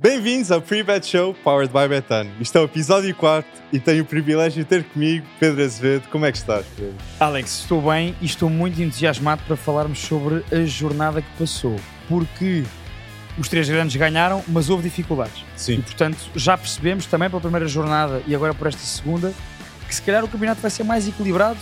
Bem-vindos ao Pre-Bet Show Powered by Betano. Isto é o episódio 4 e tenho o privilégio de ter comigo Pedro Azevedo. Como é que estás, Pedro? Alex, estou bem e estou muito entusiasmado para falarmos sobre a jornada que passou. Porque os três grandes ganharam, mas houve dificuldades. Sim. E portanto já percebemos também pela primeira jornada e agora por esta segunda que se calhar o campeonato vai ser mais equilibrado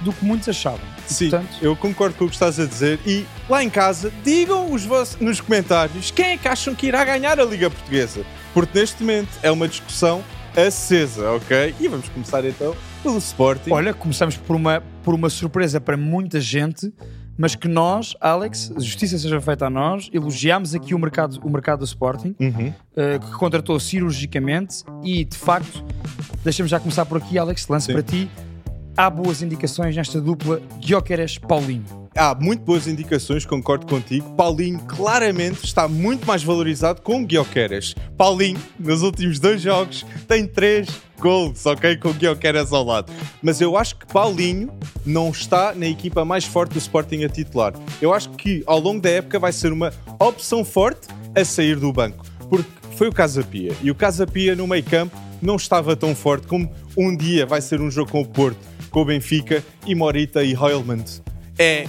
do que muitos achavam. E, Sim, portanto, eu concordo com o que estás a dizer e lá em casa digam os vossos, nos comentários quem é que acham que irá ganhar a Liga Portuguesa. Porque neste momento é uma discussão acesa, ok? E vamos começar então pelo Sporting. olha, começamos por uma, por uma surpresa para muita gente, mas que nós, Alex, justiça seja feita a nós, elogiámos aqui o mercado, o mercado do Sporting, Uhum. eh, que contratou cirurgicamente e de facto, deixamos já começar por aqui, Alex, lance Sim. para ti. Há boas indicações nesta dupla Guioqueres-Paulinho. Há muito boas indicações, concordo contigo. Paulinho claramente está muito mais valorizado com o Guioqueres. Paulinho, nos últimos dois jogos, tem três gols, ok? Com o Guioqueres ao lado. Mas eu acho que Paulinho não está na equipa mais forte do Sporting a titular. Eu acho que ao longo da época vai ser uma opção forte a sair do banco. Porque foi o Casa Pia. E o Casa Pia no meio campo não estava tão forte como um dia vai ser um jogo com o Porto, com o Benfica e Morita e Hoylman. É,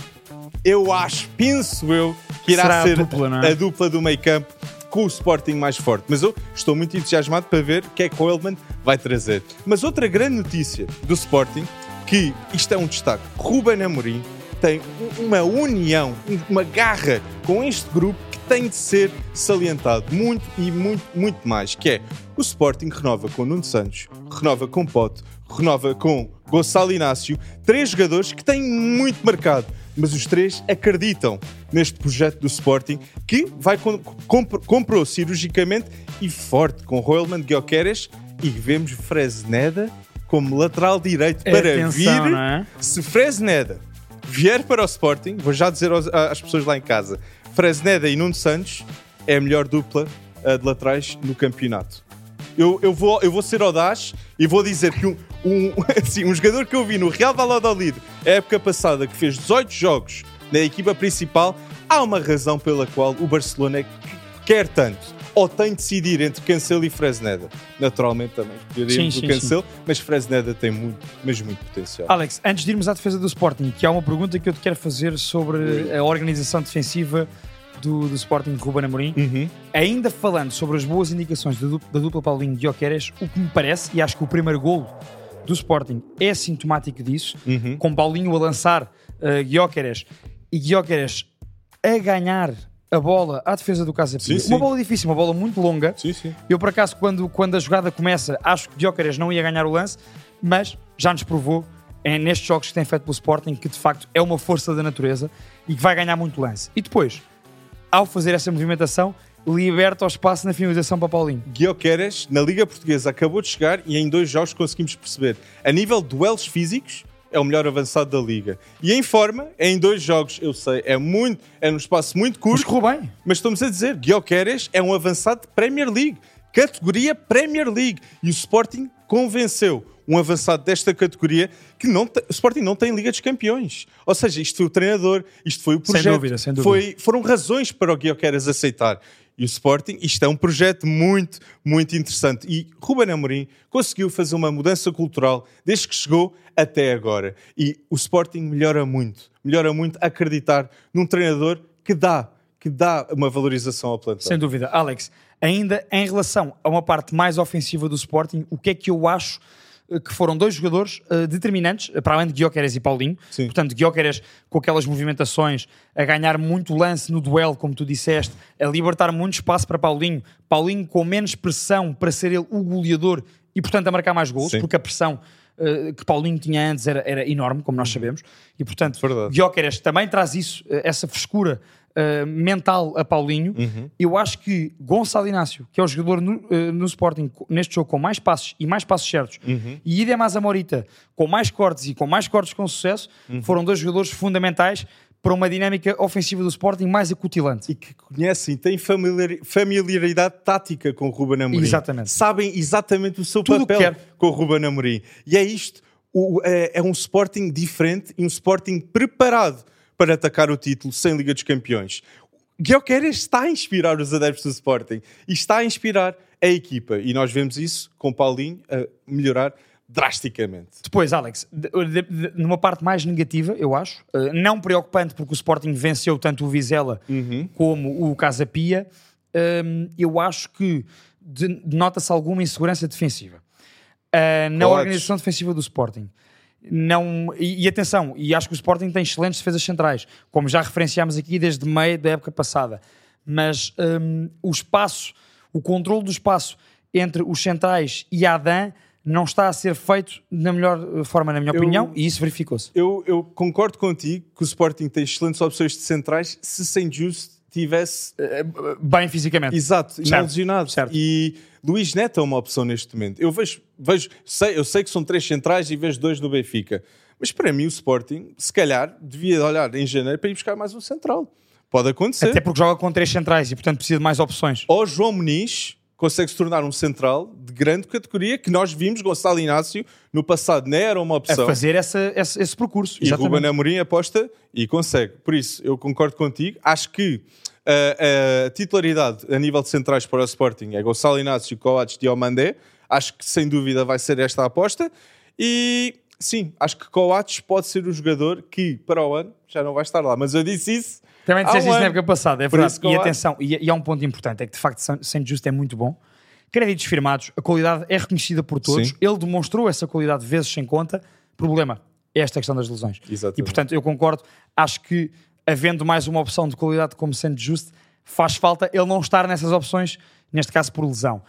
eu acho, penso eu, que irá Será a ser dupla, não é? a dupla do meio campo com o Sporting mais forte. Mas eu estou muito entusiasmado para ver o que é que o Hoylman vai trazer. Mas outra grande notícia do Sporting, que isto é um destaque, Ruben Amorim tem um- uma união, uma garra com este grupo que tem de ser salientado muito e muito, muito mais, que é o Sporting renova com Nuno Santos, renova com Pote, renova com Gonçalo Inácio, três jogadores que têm muito mercado, mas os três acreditam neste projeto do Sporting que vai com, compro- comprou cirurgicamente e forte com Royalman Guioqueres e vemos Fresneda como lateral direito para Atenção, vir. é? Se Fresneda vier para o Sporting, vou já dizer aos- às pessoas lá em casa, Fresneda e Nuno Santos é a melhor dupla de laterais no campeonato. Eu, eu, vou, eu vou ser audaz e vou dizer que um, um, assim, um jogador que eu vi no Real Valladolid a época passada, que fez 18 jogos na equipa principal, há uma razão pela qual o Barcelona quer tanto. Ou tem de decidir entre Cancelo e Fresneda. Naturalmente também escolheríamos Sim, o sim, Cancelo, mas Fresneda tem muito, mas muito potencial. Alex, antes de irmos à defesa do Sporting, que há uma pergunta que eu te quero fazer sobre a organização defensiva do, do Sporting de Ruben Amorim. Uhum. Ainda falando sobre as boas indicações da dupla, da dupla Paulinho Guioqueres, o que me parece, e acho que o primeiro golo do Sporting é sintomático disso, Uhum. com Paulinho a lançar uh, Guioqueres e Guioqueres a ganhar a bola à defesa do Casa Pia. Sim, sim. Uma bola difícil, uma bola muito longa. Sim, sim. Eu, por acaso, quando, quando a jogada começa, acho que Gyökeres não ia ganhar o lance, mas já nos provou, é, nestes jogos que tem feito pelo Sporting, que de facto é uma força da natureza e que vai ganhar muito lance. E depois, ao fazer essa movimentação, liberta o espaço na finalização para Paulinho. Guioqueres, na Liga Portuguesa, acabou de chegar e em dois jogos conseguimos perceber. A nível de duelos físicos, é o melhor avançado da Liga. E em forma, em dois jogos, eu sei, é muito, é num espaço muito Mas curto, correu bem. mas estamos a dizer, Guioqueres é um avançado de Premier League. Categoria Premier League. E o Sporting convenceu um avançado desta categoria que não te- o Sporting não tem Liga dos Campeões. Ou seja, isto foi o treinador, isto foi o projeto. dúvida, sem dúvida. Foi, foram razões para o Guioqueres aceitar. E o Sporting, isto é um projeto muito, muito interessante. E Ruben Amorim conseguiu fazer uma mudança cultural desde que chegou até agora. E o Sporting melhora muito. Melhora muito acreditar num treinador que dá, que dá uma valorização ao plantel. Sem dúvida. Alex, ainda em relação a uma parte mais ofensiva do Sporting, o que é que eu acho que foram dois jogadores eh, determinantes, eh, para além de Guioqueres e Paulinho. Sim. Portanto, Guioqueres com aquelas movimentações, a ganhar muito lance no duelo, como tu disseste, a libertar muito espaço para Paulinho. Paulinho com menos pressão para ser ele o goleador e, portanto, a marcar mais gols, Sim. porque a pressão eh, que Paulinho tinha antes era, era enorme, como nós sabemos. E, portanto, Verdade. Gyökeres também traz isso, essa frescura eh, mental a Paulinho. Eu acho que Gonçalo Inácio, que é o jogador no, eh, no Sporting neste jogo com mais passos e mais passos certos, e Idem Zamorita com mais cortes e com mais cortes com sucesso, foram dois jogadores fundamentais para uma dinâmica ofensiva do Sporting mais acutilante. e que conhecem, têm familiar- familiaridade tática com o Ruben Amorim. Exatamente. Sabem exatamente o seu Tudo que papel quer. com o Ruben Amorim. E é isto. O- é, é um Sporting diferente e um Sporting preparado para atacar o título sem Liga dos Campeões. Guilherme está a inspirar os adeptos do Sporting e está a inspirar a equipa. E nós vemos isso com Paulinho a melhorar drasticamente. Depois, Alex, de- de- de- numa parte mais negativa, eu acho, eh, não preocupante porque o Sporting venceu tanto o Vizela como o Casa Pia, hum, eu acho que de- nota-se alguma insegurança defensiva eh, na Coates. organização defensiva do Sporting. Não, e, e atenção, e acho que o Sporting tem excelentes defesas centrais, como já referenciámos aqui desde meio da época passada. Mas hum, o espaço, o controle do espaço entre os centrais e a Adam não está a ser feito da melhor forma, na minha Eu- opinião, e isso verificou-se. Eu, eu concordo contigo que o Sporting tem excelentes opções de centrais se sem Just tivesse Bem fisicamente. Exato, e não Certo, lesionado. certo. E Luís Neto é uma opção neste momento. Eu vejo, vejo sei, eu sei que são três centrais e vejo dois no Benfica. Mas para mim o Sporting, se calhar, devia olhar em janeiro para ir buscar mais um central. Pode acontecer. Até porque joga com três centrais e, portanto, precisa de mais opções. Ou João Muniz consegue se tornar um central de grande categoria que nós vimos Gonçalo Inácio no passado não era uma A opção. fazer essa, esse, esse percurso. E Exatamente. Ruben Amorim aposta e consegue. Por isso, eu concordo contigo. Acho que uh, a titularidade a nível de centrais para o Sporting é Gonçalo Inácio, Coates Diomandé. Acho que sem dúvida vai ser esta a aposta. E sim, acho que Coates pode ser o jogador que para o ano já não vai estar lá. Mas eu disse isso. Também disseste um isso na época passada, é Por verdade. isso E atenção, e, e há um ponto importante: é que de facto Saint Just é muito bom. Créditos firmados, a qualidade é reconhecida por todos. Sim. Ele demonstrou essa qualidade vezes sem conta. Problema é esta questão das lesões. Exatamente. E portanto, eu concordo. Acho que havendo mais uma opção de qualidade como Saint Just, faz falta ele não estar nessas opções, neste caso por lesão.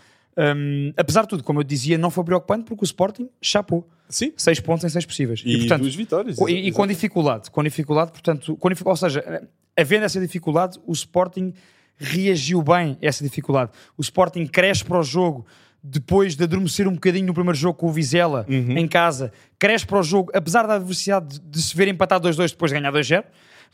Hum, apesar de tudo, como eu dizia, não foi preocupante porque o Sporting chapou. Sim. Seis pontos em seis possíveis. E, duas vitórias. Co- E, e com dificuldade, com dificuldade, portanto, com dific- ou seja, havendo essa dificuldade, o Sporting reagiu bem a essa dificuldade. O Sporting cresce para o jogo depois de adormecer um bocadinho no primeiro jogo com o Vizela Uhum. em casa, cresce para o jogo, apesar da adversidade de, de se ver empatado 2-2 depois de ganhar 2-0,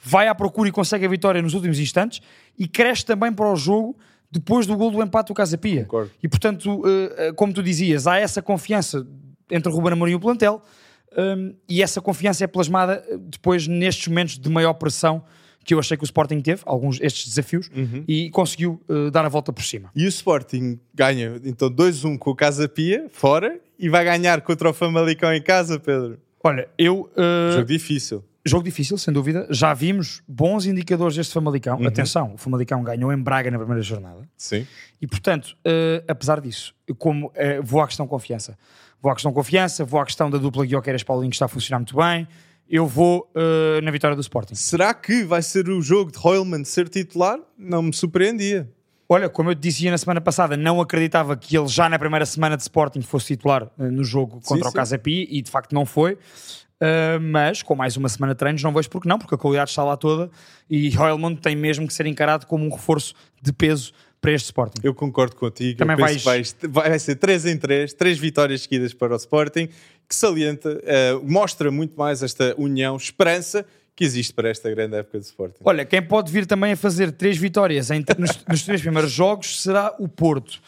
vai à procura e consegue a vitória nos últimos instantes e cresce também para o jogo depois do gol do empate do Casa Pia. Concordo. E portanto, eh, eh, como tu dizias, há essa confiança entre o Ruben Amorim e o plantel um, e essa confiança é plasmada eh, depois nestes momentos de maior pressão que eu achei que o Sporting teve, alguns estes desafios, Uhum. e conseguiu dar a volta por cima. E o Sporting ganha então 2-1 com o Casa Pia, fora, e vai ganhar contra o Famalicão em casa, Pedro. Olha, eu. eh, Jogo difícil. Jogo difícil, sem dúvida. Já vimos bons indicadores deste Famalicão. Uhum. Atenção, o Famalicão ganhou em Braga na primeira jornada. Sim. E portanto, eh, apesar disso, como eh, vou à questão confiança, vou à questão confiança, vou à questão da dupla Guioqueiras Paulinho que está a funcionar muito bem. Eu vou eh, na vitória do Sporting. Será que vai ser o jogo de Hoylman ser titular? Não me surpreendia. Olha, como eu te dizia na semana passada, não acreditava que ele já na primeira semana de Sporting fosse titular no jogo contra Sim, o sim. Casa Pia e de facto não foi. Uh, mas com mais uma semana de treinos não vejo porque não, porque a qualidade está lá toda e Hoylman tem mesmo que ser encarado como um reforço de peso para este Sporting. Eu concordo contigo. Também vais- que vai, ser 3 em 3, 3 vitórias seguidas para o Sporting, que salienta, eh, mostra muito mais esta união, esperança que existe para esta grande época do Sporting. Olha, quem pode vir também a fazer três vitórias em- nos, nos três primeiros jogos será o Porto.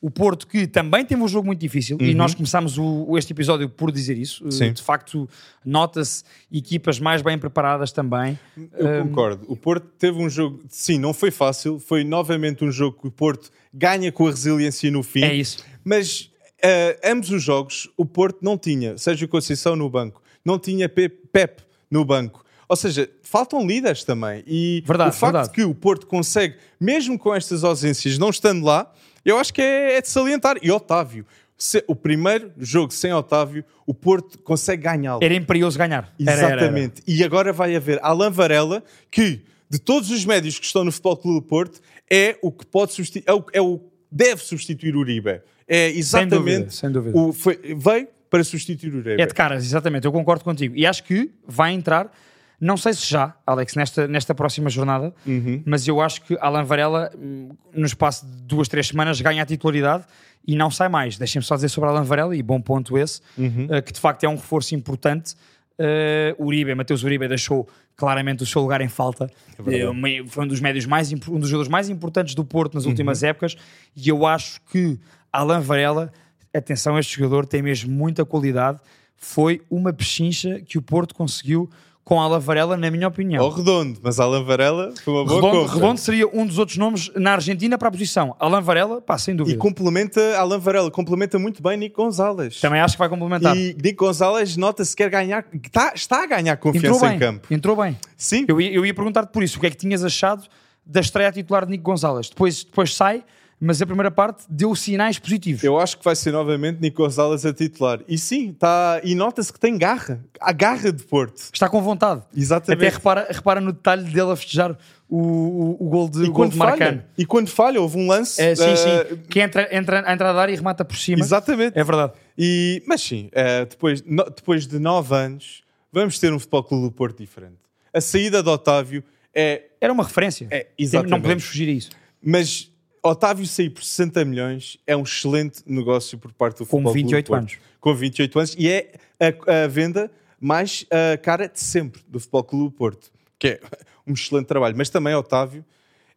O Porto que também teve um jogo muito difícil e nós começámos o- este episódio por dizer isso. Uhum. Sim. De facto, nota-se equipas mais bem preparadas também. Eu concordo. O Porto teve um jogo, sim, não foi fácil, foi novamente um jogo que o Porto ganha com a resiliência no fim. É isso. Mas eh, ambos os jogos, o Porto não tinha Sérgio Conceição no banco, não tinha Pe- Pep no banco. Ou seja, faltam líderes também. E Verdade, o facto verdade. de que o Porto consegue, mesmo com estas ausências, não estando lá, eu acho que é, é de salientar. E Otávio, se- o primeiro jogo sem Otávio, o Porto consegue ganhá-lo. Era imperioso ganhar. Era, era, era. Exatamente. E agora vai haver Alan Varela, que de todos os médios que estão no Futebol Clube do Porto, é o que pode substituir, é o, é o deve substituir o Uribe. É exatamente sem dúvida. O, foi, veio para substituir o Uribe. É de caras, exatamente, eu concordo contigo. E acho que vai entrar, não sei se já, Alex, nesta, nesta próxima jornada, Uhum. mas eu acho que Alan Varela, hum, no espaço de duas, três semanas, ganha a titularidade e não sai mais. Deixem-me só dizer sobre Alan Varela, e bom ponto esse, Uhum. eh, que de facto é um reforço importante. Eh, Uribe, Mateus Uribe deixou claramente o seu lugar em falta. Eh, uma- foi um dos médios mais um dos jogadores mais importantes do Porto nas últimas Uhum. épocas e eu acho que Alan Varela, atenção, este jogador tem mesmo muita qualidade. Foi uma pechincha que o Porto conseguiu com Alan Varela, na minha opinião. Ou Redondo, mas Alan Varela foi uma boa Redondo, compra. Redondo seria um dos outros nomes na Argentina para a posição. Alan Varela, pá, sem E dúvida. complementa, Alan Varela, complementa muito bem Nico Gonzalez. Também acho que vai complementar. E Nico Gonzalez nota-se que quer ganhar, está, está a ganhar confiança bem, em campo. entrou bem. Sim, Eu ia, eu ia perguntar-te por isso, o que é que tinhas achado da estreia titular de Nico Gonzalez? Depois, depois sai, mas a primeira parte deu sinais positivos. eu acho que vai ser novamente Nico Gonzalez a titular. E sim, tá, e nota-se que tem garra, a garra de Porto. Está com vontade. Exatamente. Até repara, repara no detalhe dele a festejar o, o, o gol de, e, o gol quando de Marcano. e quando falha, houve um lance. É, sim, eh, sim. Que entra, entra à entrada da área e remata por cima. Exatamente. É verdade. E, mas sim, eh, depois, no- depois de nove anos, vamos ter um Futebol Clube do Porto diferente. A saída de Otávio é. Era uma referência. É, exatamente. Não podemos fugir a isso. Mas Otávio sair por 60 milhões é um excelente negócio por parte do Com Futebol Clube 28 do Porto. anos. Com 28 anos. E é a, a venda mais cara de sempre do Futebol Clube do Porto. Que é um excelente trabalho. Mas também Otávio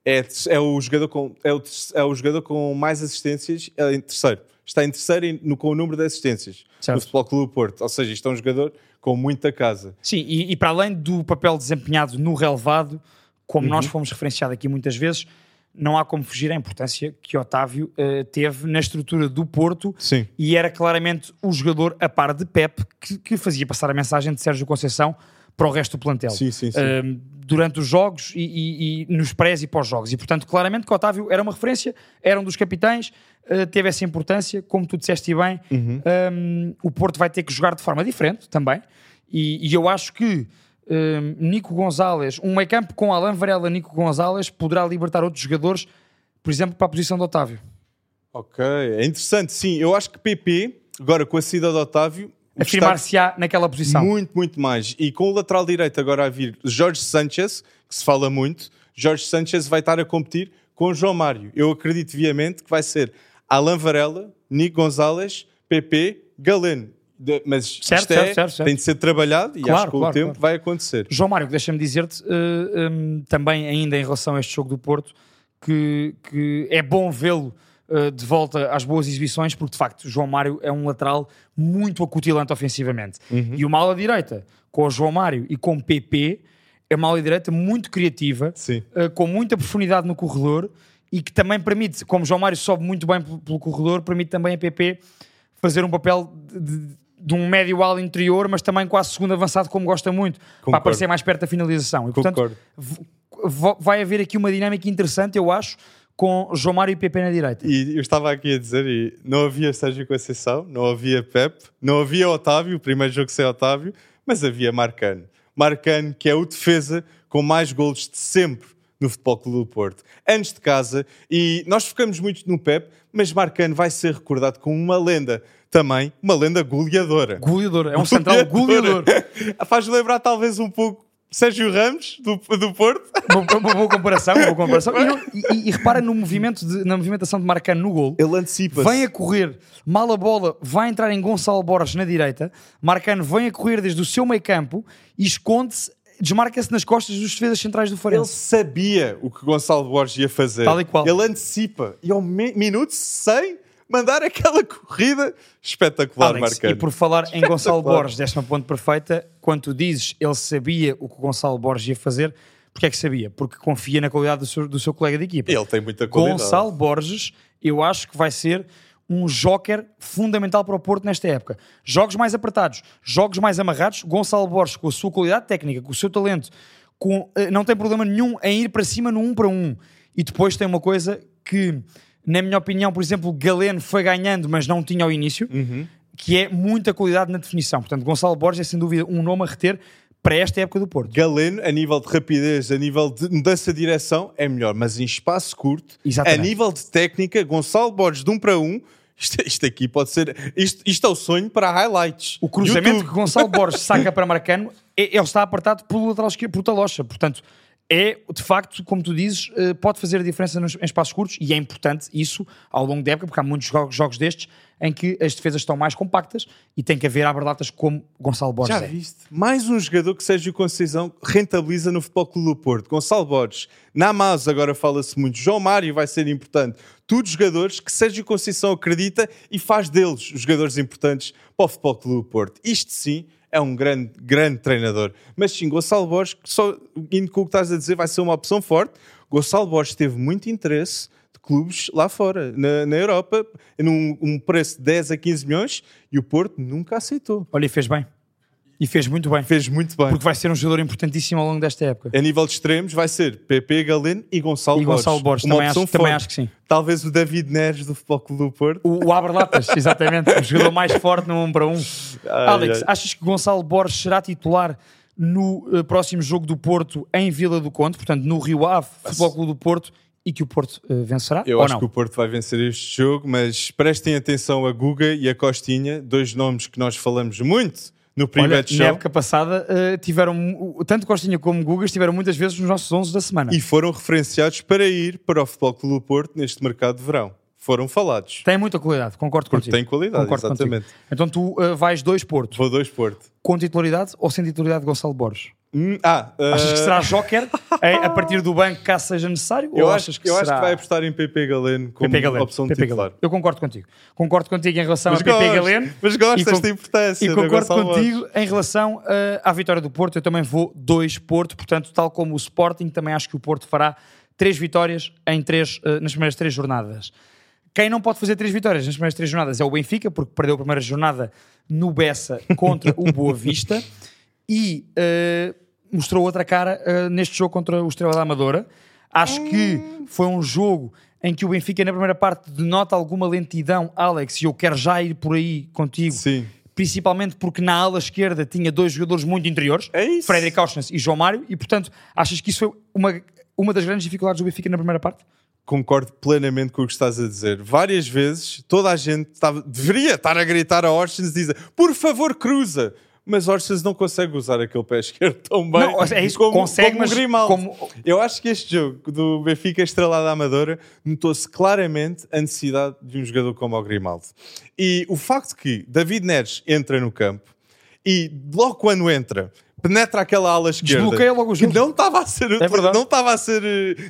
é, é, o, jogador com, é, o, é o jogador com mais assistências é em terceiro. Está em terceiro em- no, com o número de assistências Certo. do Futebol Clube do Porto. Ou seja, isto é um jogador com muita casa. Sim, e, e para além do papel desempenhado no relevado, como Uhum. nós fomos referenciados aqui muitas vezes, não há como fugir à importância que Otávio eh, teve na estrutura do Porto Sim. e era claramente o jogador a par de Pep que, que fazia passar a mensagem de Sérgio Conceição para o resto do plantel. Sim, sim, sim. Um, durante os jogos e, e- e nos prés e pós-jogos. E, portanto, claramente que Otávio era uma referência, era um dos capitães, uh, teve essa importância, como tu disseste bem, Uhum. um, o Porto vai ter que jogar de forma diferente também. E, e eu acho que um, Nico Gonzalez, um meio campo com Alan Varela Nico Gonzalez, poderá libertar outros jogadores, por exemplo, para a posição de Otávio. Ok, é interessante. Sim, eu acho que PP, agora com a saída de Otávio, Afirmar-se-á naquela posição. Muito, muito mais. E com o lateral direito agora a vir Jorge Sanchez, que se fala muito, Jorge Sanchez vai estar a competir com João Mário. Eu acredito viamente que vai ser Alan Varela, Nico Gonzalez, PP, Galeno. De- mas Certo, isto é, certo, certo, certo. tem de ser trabalhado e Claro, acho que com claro, o tempo claro. vai acontecer. João Mário, deixa-me dizer-te eh, um, também, ainda em relação a este jogo do Porto, que, que é bom vê-lo eh, de volta às boas exibições, porque de facto João Mário é um lateral muito acutilante ofensivamente. E uma ala direita com o João Mário e com o PP é uma ala direita muito criativa, eh, com muita profundidade no corredor e que também permite, como João Mário sobe muito bem pelo, pelo corredor, permite também a PP fazer um papel de, de- de um médio ala interior, mas também quase segundo avançado, como gosta muito, para Concordo. aparecer mais perto da finalização. E, portanto, vai haver aqui uma dinâmica interessante, eu acho, com João Mário e PP na direita. E eu estava aqui a dizer, e não havia Sérgio Conceição, não havia Pep, não havia Otávio, o primeiro jogo sem Otávio, mas havia Marcano. Marcano, que é o defesa com mais golos de sempre no Futebol Clube do Porto. Anos de casa, e nós focamos muito no Pep, mas Marcano vai ser recordado como uma lenda também, uma lenda goleadora. Goleador, é um central goleador. Faz lembrar talvez um pouco Sérgio Ramos, do, do Porto. uma, uma boa comparação, uma boa comparação. E, não- e- e repara no movimento de- na movimentação de Marcano no gol. Ele antecipa-se. Vem a correr, mal a bola, vai entrar em Gonçalo Borges na direita. Marcano vem a correr desde o seu meio campo e esconde-se, desmarca-se nas costas dos defesas centrais do Ele Farense. sabia o que Gonçalo Borges ia fazer. Tal e qual. Ele antecipa. E ao mi- minuto 100, mandar aquela corrida espetacular, Alex, Marcano. e por falar em Gonçalo. Borges, desta uma ponte perfeita, quando tu dizes ele sabia o que o Gonçalo Borges ia fazer, porque é que sabia? Porque confia na qualidade do seu, do seu colega de equipa. Ele tem muita qualidade. Gonçalo Borges, eu acho que vai ser um joker fundamental para o Porto nesta época. Jogos mais apertados, jogos mais amarrados. Gonçalo Borges, com a sua qualidade técnica, com o seu talento, com, eh, não tem problema nenhum em ir para cima no um para um. E depois tem uma coisa que, na minha opinião, por exemplo, Galeno foi ganhando, mas não tinha ao início, Uhum. que é muita qualidade na definição. Portanto, Gonçalo Borges é sem dúvida um nome a reter para esta época do Porto. Galeno, a nível de rapidez, a nível de mudança de direção, é melhor. Mas em espaço curto, Exatamente. a nível de técnica, Gonçalo Borges de um para um, isto, isto aqui pode ser... Isto, isto é o sonho para highlights. O cruzamento YouTube. que Gonçalo Borges saca para Marcano, é- ele está apertado pelo lateral esquerdo, por Talocha. Portanto, é, de facto, como tu dizes, eh, pode fazer a diferença nos, em espaços curtos e é importante isso ao longo da época, porque há muitos jogos, jogos destes em que as defesas estão mais compactas e tem que haver aberdatas como Gonçalo Borges Já é. viste? Mais um jogador que Sérgio Conceição rentabiliza no Futebol Clube do Porto. Gonçalo Borges. Namaz agora fala-se muito. João Mário vai ser importante. Todos jogadores que Sérgio Conceição acredita e faz deles os jogadores importantes para o Futebol Clube do Porto. Isto sim é um grande, grande treinador. Mas sim, Gonçalo Borges, só indo com o que estás a dizer, vai ser uma opção forte. Gonçalo Borges teve muito interesse de clubes lá fora, na, na Europa, num um preço de 10 a 15 milhões, e o Porto nunca aceitou. Olha, e fez bem. E fez muito bem. Fez muito bem. Porque vai ser um jogador importantíssimo ao longo desta época. A nível de extremos vai ser PP Galeno e Gonçalo E Gonçalo Borges, Uma também opção acho, também acho que sim. Talvez o David Neres do Futebol Clube do Porto. O, o Aberlatas, exatamente. O jogador mais forte no 1 para 1. Alex, ai. achas que Gonçalo Borges será titular no eh, próximo jogo do Porto em Vila do Conde, portanto no Rio Ave, Futebol Clube do Porto, e que o Porto eh, vencerá? Eu acho não? que o Porto vai vencer este jogo, mas prestem atenção a Guga e a Costinha, dois nomes que nós falamos muito no Olha, primeiro na show época passada, eh, tiveram, tanto Costinha como Gugas estiveram muitas vezes nos nossos 11 da semana. e foram referenciados para ir para o Futebol Clube do Porto neste mercado de verão. Foram falados. Tem muita qualidade, concordo Porque contigo. tem qualidade, Concordo exatamente. contigo. Então tu eh, vais dois Porto, Vou dois Porto. com titularidade ou sem titularidade de Gonçalo Borges? Hum, ah, Achas ah, que será Joker eh, a partir do banco, caso seja necessário? eu acho, achas que eu acho será... que vai apostar em PP Galeno como PP Galeno, opção de PP titular. Eu concordo contigo. Concordo contigo em relação Mas a PP Galeno. mas gosto con- desta importância. E do concordo contigo em relação eh, à vitória do Porto. Eu também vou dois Porto, portanto, tal como o Sporting, também acho que o Porto fará três vitórias em três, eh, nas primeiras três jornadas. Quem não pode fazer três vitórias nas primeiras três jornadas é o Benfica, porque perdeu a primeira jornada no Bessa contra o Boa Vista e eh, mostrou outra cara eh, neste jogo contra o Estrela da Amadora. Acho que foi um jogo em que o Benfica, na primeira parte, denota alguma lentidão, Alex, e eu quero já ir por aí contigo Sim. principalmente porque na ala esquerda tinha dois jogadores muito interiores, É isso. Frederic Auschwitz e João Mário, e portanto achas que isso foi uma, uma das grandes dificuldades do Benfica na primeira parte? Concordo plenamente com o que estás a dizer. Várias vezes toda a gente estava- deveria estar a gritar a Orsens e dizer por favor cruza. Mas Orsens não consegue usar aquele pé esquerdo tão bem Não, é isso, como, consegue, como mas o Grimaldo. como- Eu acho que este jogo do Benfica Estrelada Amadora notou-se claramente a necessidade de um jogador como o Grimaldo. E o facto que David Neres entra no campo e logo quando entra penetra aquela ala esquerda Desbloqueia logo o que jogo. não estava a ser É não estava a ser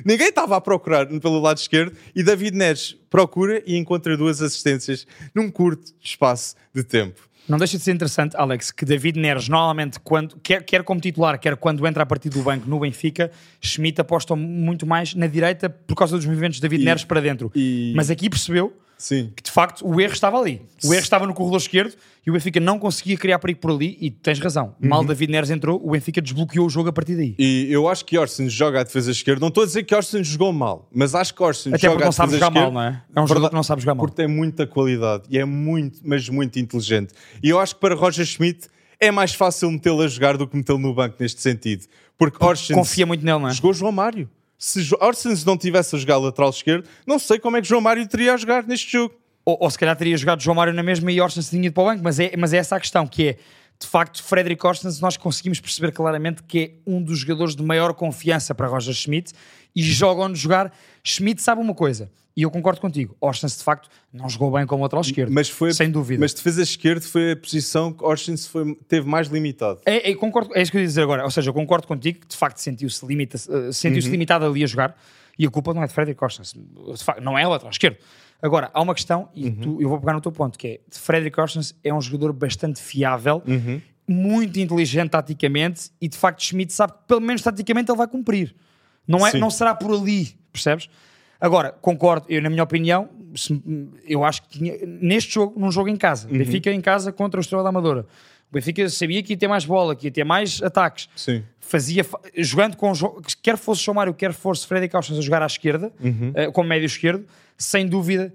ninguém estava a procurar pelo lado esquerdo e David Neres procura e encontra duas assistências num curto espaço de tempo Não deixa de ser interessante, Alex, que David Neres, normalmente, quando, quer, quer como titular, quer quando entra a partir do banco no Benfica, Schmidt aposta muito mais na direita por causa dos movimentos de David E- Neres para dentro. e- Mas aqui percebeu sim que de facto o erro estava ali. O erro estava no corredor esquerdo e o Benfica não conseguia criar perigo por ali. E tens razão, Uhum. mal David Neres entrou, o Benfica desbloqueou o jogo a partir daí. e eu acho que Orsens joga a defesa esquerda não estou a dizer que Orsens jogou mal mas acho que Orsens Até joga porque a não sabe defesa jogar mal, esquerda não é? É um jogador que não sabe jogar mal. porque tem muita qualidade e é muito, mas muito inteligente. E eu acho que para Roger Schmidt é mais fácil metê-lo a jogar do que metê-lo no banco neste sentido. Porque Orsens Confia muito nele, não é? jogou João Mário. Se Orsens não tivesse a jogar lateral esquerdo, não sei como é que João Mário teria a jogar neste jogo. Ou, ou se calhar teria jogado João Mário na mesma e Orsens tinha ido para o banco, mas é, mas é essa a questão, que é, de facto, Frederic Orsens, nós conseguimos perceber claramente que é um dos jogadores de maior confiança para Roger Schmidt e joga onde jogar. Schmidt sabe uma coisa, e eu concordo contigo, Orsens, de facto, não jogou bem como lateral esquerdo, Mas foi, sem dúvida. Mas defesa esquerda foi a posição que Orsens foi, teve mais limitado. É, é, concordo, é isso que eu ia dizer agora. Ou seja, eu concordo contigo que de facto sentiu-se limita, eh, sentiu-se Uhum. limitado ali a jogar e a culpa não é de Frederic facto, Não é lateral esquerdo. Agora, há uma questão, e Uhum. tu- eu vou pegar no teu ponto, que é Frederic Orsens é um jogador bastante fiável, Uhum. muito inteligente taticamente e de facto Schmidt sabe que pelo menos taticamente ele vai cumprir. Não, é, Sim. não será por ali, percebes? Agora, concordo, eu, na minha opinião, se- eu acho que tinha, neste jogo, num jogo em casa, Uhum. Benfica em casa contra o Estrela da Amadora, o Benfica sabia que ia ter mais bola, que ia ter mais ataques. Sim. Fazia, fa- jogando com, quer fosse João Mário, quer fosse Frederic Austin a jogar à esquerda, Uhum. eh, como médio esquerdo, sem dúvida,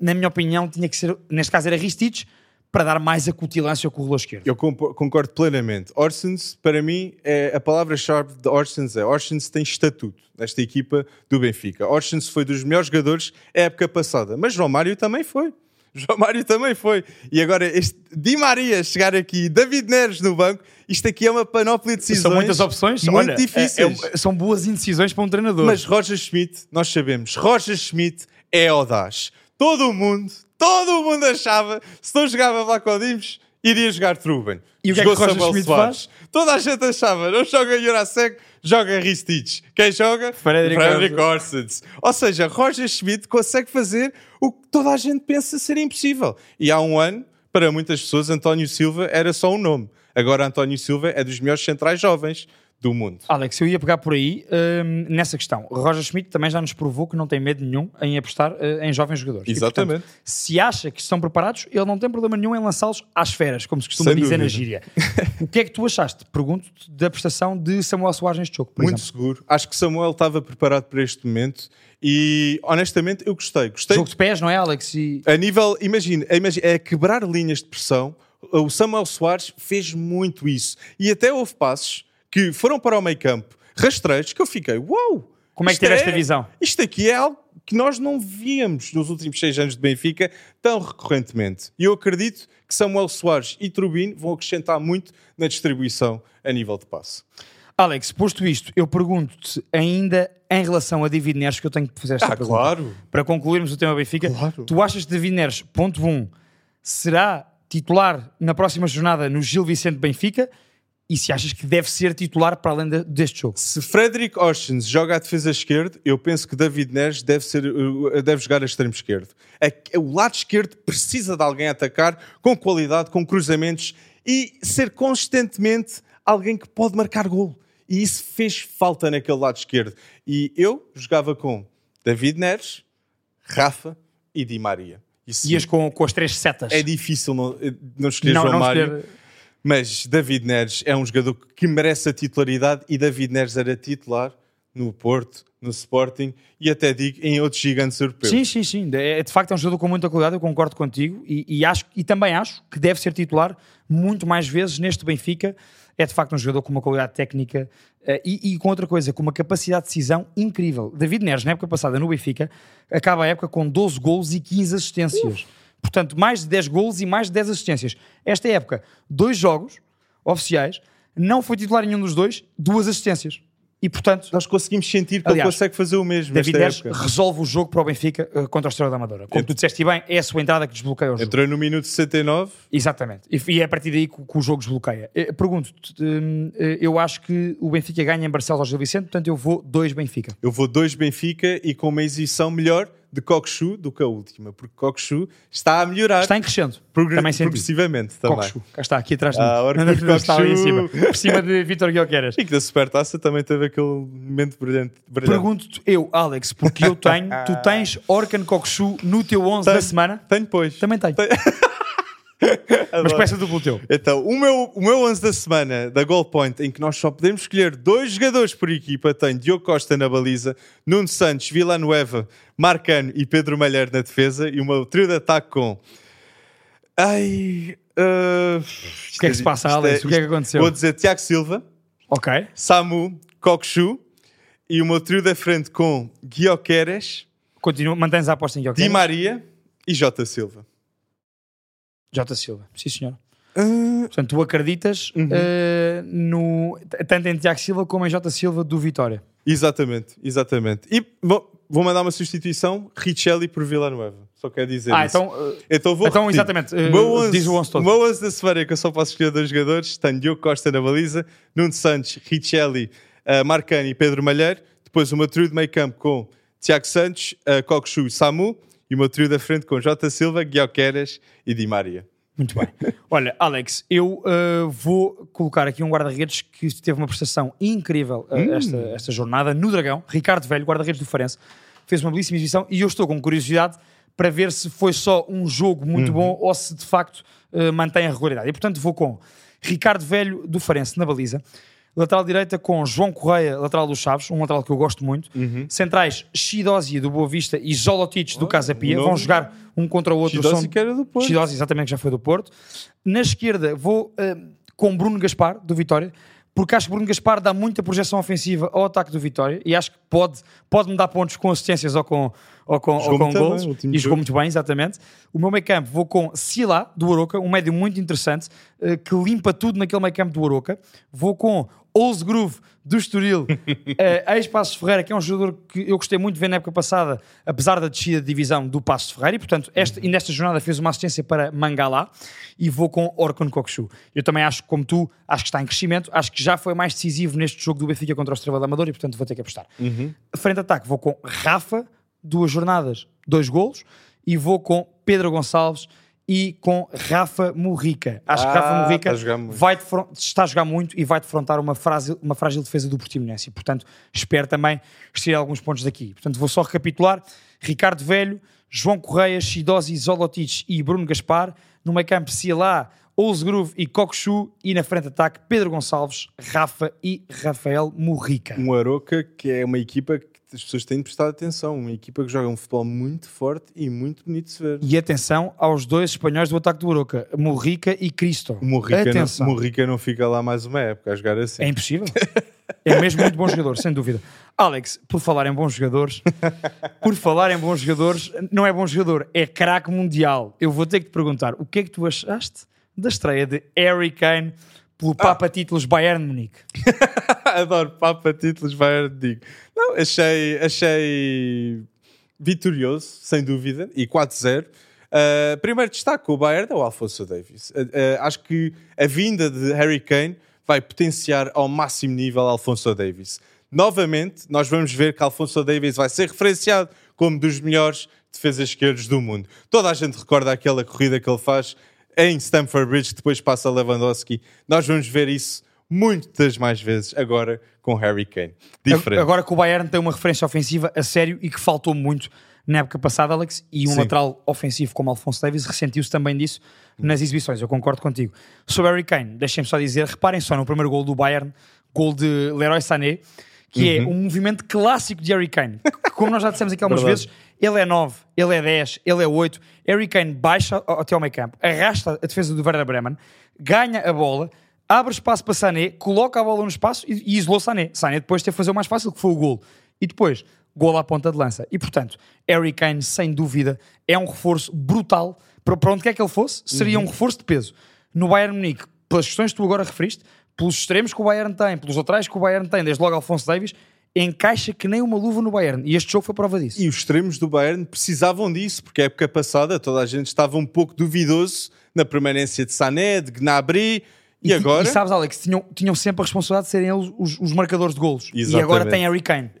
na minha opinião, tinha que ser, neste caso era Ristich, para dar mais acutilância ao corredor esquerdo. Eu concordo plenamente. Orsens, para mim, é, a palavra-chave de Orsens é Orsens tem estatuto nesta equipa do Benfica. Orsens foi dos melhores jogadores a época passada, mas João Mário também foi. João Mário também foi. E agora, este Di Maria chegar aqui, David Neres no banco, isto aqui é uma panóplia de decisões. São muitas opções, muito olha, é- difíceis. é- são boas indecisões para um treinador. Mas Roger Schmidt, nós sabemos, Roger Schmidt é audaz. Todo o mundo, todo o mundo achava, se não jogava Vlaco Dimos, iria jogar Truben. E o que é que Roger Samuel Schmidt Soares. Toda a gente achava, não joga Jurasek, joga Ristich. Quem joga? Frederic Orsens. Ou seja, Roger Schmidt consegue fazer o que toda a gente pensa ser impossível. E há um ano, para muitas pessoas António Silva era só um nome. Agora António Silva é dos melhores centrais jovens do mundo. Alex, eu ia pegar por aí hum, nessa questão. Roger Schmidt também já nos provou que não tem medo nenhum em apostar uh, em jovens jogadores. Exatamente. E, portanto, se acha que estão preparados, ele não tem problema nenhum em lançá-los às feras, como se costuma Sem dizer dúvida. na gíria. o que é que tu achaste? Pergunto-te da prestação de Samuel Soares neste jogo. Muito exemplo. seguro. Acho que Samuel estava preparado para este momento e honestamente eu gostei. gostei Jogo de pés, não é, Alex? E... A nível, imagina, é quebrar linhas de pressão. O Samuel Soares fez muito isso. E até houve passos que foram para o meio campo rastreiros que eu fiquei, uau! Wow, Como é que teve é, esta visão? Isto aqui é algo que nós não víamos nos últimos seis anos de Benfica tão recorrentemente. E eu acredito que Samuel Soares e Trubin vão acrescentar muito na distribuição a nível de passe. Alex, posto isto, eu pergunto-te ainda em relação a David Neres, que eu tenho que fazer esta ah, pergunta. claro. Para concluirmos o tema Benfica, claro. tu achas que David Neres, ponto 1, um, será titular na próxima jornada no Gil Vicente Benfica? E se achas que deve ser titular para além de, deste jogo. Se Frederick Oceans joga a defesa esquerda, eu penso que David Neres deve, ser, uh, deve jogar a extremo esquerdo. O lado esquerdo precisa de alguém a atacar com qualidade, com cruzamentos e ser constantemente alguém que pode marcar gol. E isso fez falta naquele lado esquerdo. E eu jogava com David Neres, Rafa e Di Maria. Isso Ias com, com as três setas. É difícil não, não escolher não, João não Mário. Escolher mas David Neres é um jogador que merece a titularidade e David Neres era titular no Porto, no Sporting e até digo em outros gigantes europeus. Sim, sim, sim. É, de facto é um jogador com muita qualidade, eu concordo contigo e, e, acho, e também acho que deve ser titular muito mais vezes neste Benfica. É de facto um jogador com uma qualidade técnica uh, e, e, com outra coisa, com uma capacidade de decisão incrível. David Neres, na época passada no Benfica, acaba a época com 12 gols e 15 assistências. Uf Portanto, mais de 10 golos e mais de 10 assistências. Esta época, dois jogos oficiais, não foi titular nenhum dos dois, duas assistências. E portanto, nós conseguimos sentir que aliás, ele consegue fazer o mesmo. David Neres resolve o jogo para o Benfica uh, contra o Estrela da Amadora. Como tu disseste bem, é a sua entrada que desbloqueia o jogo. Entrou no minuto 69. Exatamente. E, e é a partir daí que, que o jogo desbloqueia. Eh, pergunto-te, uh, eu acho que o Benfica ganha em Barcelos ao Gil Vicente, portanto eu vou dois Benfica. Eu vou dois Benfica e com uma exibição melhor de Kokshu do que a última, porque Kokshu está a melhorar. Está em crescendo. também progressivamente também. Cá está, aqui atrás de ah, mim. Ah, está ali em cima, por cima de Vitor Guilherme. E que da Supertaça também teve aquele momento brilhante. brilhante. Pergunto-te eu, Alex, porque eu tenho, tu tens Orkan Kokshu no teu 11 tenho, da semana? Tenho, pois. Também tenho. tenho. Mas peça duplo teu. Então, o meu, o meu 11 da semana da Goal Point, em que nós só podemos escolher dois jogadores por equipa, tem Diogo Costa na baliza, Nuno Santos, Villanueva, Marcano e Pedro Malher na defesa, e uma trio de ataque com. Ai. Uh... O que é que se passa, Alex? É, o que é que aconteceu? Vou dizer Tiago Silva, ok Samu, Kokshu, e o meu trio da frente com Guioqueres. Continua, mantens a aposta em Guioqueres. Di Maria e Jota Silva. J. Silva, sim senhor. Uh... Portanto, tu acreditas uhum. uh, no, tanto em Tiago Silva como em J. Silva do Vitória. Exatamente, exatamente. E vou, vou mandar uma substituição, Richelli por Villanueva. Só quer dizer ah, isso. Então, uh, então, vou então exatamente. Uh, diz o 11 todo. Boas da semana que eu só posso escolher dois jogadores. Tenho Diogo Costa na baliza, Nuno Santos, Richelli, uh, Marcani e Pedro Malheiro. Depois uma trio de meio campo com Tiago Santos, uh, Cockchu e Samu e o meu trio da frente com Jota Silva, Guilherme e Di Maria. Muito bem. Olha, Alex, eu uh, vou colocar aqui um guarda-redes que teve uma prestação incrível uh, hum. esta, esta jornada no Dragão. Ricardo Velho, guarda-redes do Farense, fez uma belíssima exibição e eu estou com curiosidade para ver se foi só um jogo muito uhum. bom ou se de facto uh, mantém a regularidade. E portanto vou com Ricardo Velho do Farense na baliza. Lateral direita com João Correia, lateral dos Chaves, um lateral que eu gosto muito. Uhum. Centrais, Shidosi do Boa Vista e Zolotic do oh, Casa Pia. Vão jogar um contra o outro. Shidosi que era do Porto. Shidosi, exatamente, que já foi do Porto. Na esquerda, vou uh, com Bruno Gaspar, do Vitória porque acho que Bruno Gaspar dá muita projeção ofensiva ao ataque do Vitória e acho que pode, pode me dar pontos com assistências ou com, ou com, ou com gols. E jogou muito bem, exatamente. O meu meio campo vou com Sila, do Aroca, um médio muito interessante, uh, que limpa tudo naquele meio campo do Aroca. Vou com Old Groove do Estoril, uh, ex-Passos Ferreira, que é um jogador que eu gostei muito de ver na época passada, apesar da descida de divisão do Passos Ferreira, e portanto, esta, e nesta jornada fez uma assistência para Mangalá, e vou com Orkun Kokshu. Eu também acho, como tu, acho que está em crescimento, acho que já foi mais decisivo neste jogo do Benfica contra o Estrela da Amador, e portanto vou ter que apostar. Uhum. Frente ataque, vou com Rafa, duas jornadas, dois golos, e vou com Pedro Gonçalves e com Rafa Murrica. Acho que Ah, Rafa Murrica está a jogar muito. vai está a jogar muito e vai defrontar uma, frase, uma frágil defesa do Portimonense. E, portanto, espero também extrair alguns pontos daqui. Portanto, vou só recapitular. Ricardo Velho, João Correia, Chidosi, Zolotic e Bruno Gaspar. No meio campo, Cialá, Ouzgrove e Cocochu. E na frente de ataque, Pedro Gonçalves, Rafa e Rafael Murrica. Um Aroca que é uma equipa que as pessoas têm de prestar atenção. Uma equipa que joga um futebol muito forte e muito bonito de se ver. E atenção aos dois espanhóis do ataque do Aroca, Murrica e Cristo. O Morrica Atenção. não, Morrica não fica lá mais uma época a jogar assim. É impossível. É mesmo muito bom jogador, sem dúvida. Alex, por falar em bons jogadores, por falar em bons jogadores, não é bom jogador, é craque mundial. Eu vou ter que te perguntar, o que é que tu achaste da estreia de Harry Kane pelo Papa Títulos Bayern Munique? Adoro Papa títulos, vai digo. Não, achei, achei vitorioso, sem dúvida, e 4-0. Uh, primeiro destaque, o Bayern é o Alfonso Davis. Uh, uh, acho que a vinda de Harry Kane vai potenciar ao máximo nível Alfonso Davis. Novamente, nós vamos ver que Alfonso Davis vai ser referenciado como dos melhores defesas esquerdos do mundo. Toda a gente recorda aquela corrida que ele faz em Stamford Bridge, depois passa Lewandowski. Nós vamos ver isso muitas mais vezes agora com Harry Kane. Diferente. Agora que o Bayern tem uma referência ofensiva a sério e que faltou muito na época passada, Alex, e um Sim. lateral ofensivo como Alfonso Davis ressentiu-se também disso nas exibições. Eu concordo contigo. Sobre Harry Kane, deixem-me só dizer, reparem só no primeiro gol do Bayern, gol de Leroy Sané, que é um movimento clássico de Harry Kane. Como nós já dissemos aqui algumas vezes, ele é 9, ele é 10, ele é 8. Harry Kane baixa até ao meio campo, arrasta a defesa do Werder Bremen, ganha a bola, abre espaço para Sané, coloca a bola no espaço e, e isolou Sané. Sané depois teve que fazer o mais fácil, que foi o gol. E depois, gol à ponta de lança. E portanto, Harry Kane, sem dúvida, é um reforço brutal para, para onde quer que ele fosse, seria um reforço de peso. No Bayern Munique, pelas questões que tu agora referiste, pelos extremos que o Bayern tem, pelos laterais que o Bayern tem, desde logo Alfonso Davis, encaixa que nem uma luva no Bayern. E este jogo foi prova disso. E os extremos do Bayern precisavam disso, porque a época passada toda a gente estava um pouco duvidoso na permanência de Sané, de Gnabry, e, ti- agora... E sabes, Alex, tinham, tinham sempre a responsabilidade de serem eles os, os marcadores de golos. E Exatamente. agora tem Harry Kane.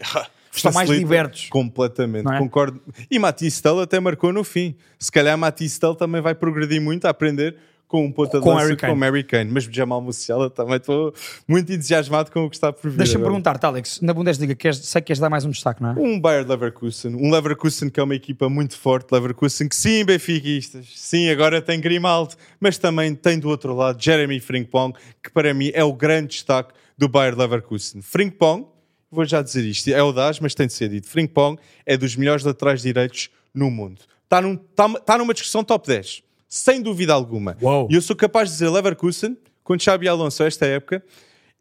Estão mais libertos. Completamente, é? concordo. E Matisse Tell até marcou no fim. Se calhar Matisse Tell também vai progredir muito a aprender com um ponta de Com Harry Kane. como Harry Kane. Mas Jamal Musiala também estou muito entusiasmado com o que está por vir. Deixa-me agora. perguntar-te, Alex, na Bundesliga, queres, sei que queres dar mais um destaque, não é? Um Bayer Leverkusen, um Leverkusen que é uma equipa muito forte, Leverkusen que sim, benfiquistas, sim, agora tem Grimaldo, mas também tem do outro lado Jeremy Frimpong, que para mim é o grande destaque do Bayer Leverkusen. Frimpong, vou já dizer isto, é audaz, mas tem de ser dito, Frimpong é dos melhores laterais direitos no mundo. Está, num, está, está numa discussão top 10, sem dúvida alguma. Uau. E eu sou capaz de dizer Leverkusen, com Xabi Alonso esta época,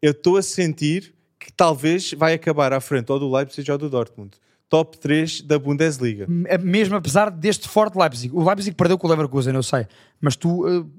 eu estou a sentir que talvez vai acabar à frente ou do Leipzig ou do Dortmund. Top 3 da Bundesliga. M- Mesmo apesar deste forte Leipzig. O Leipzig perdeu com o Leverkusen, eu sei. Mas tu uh,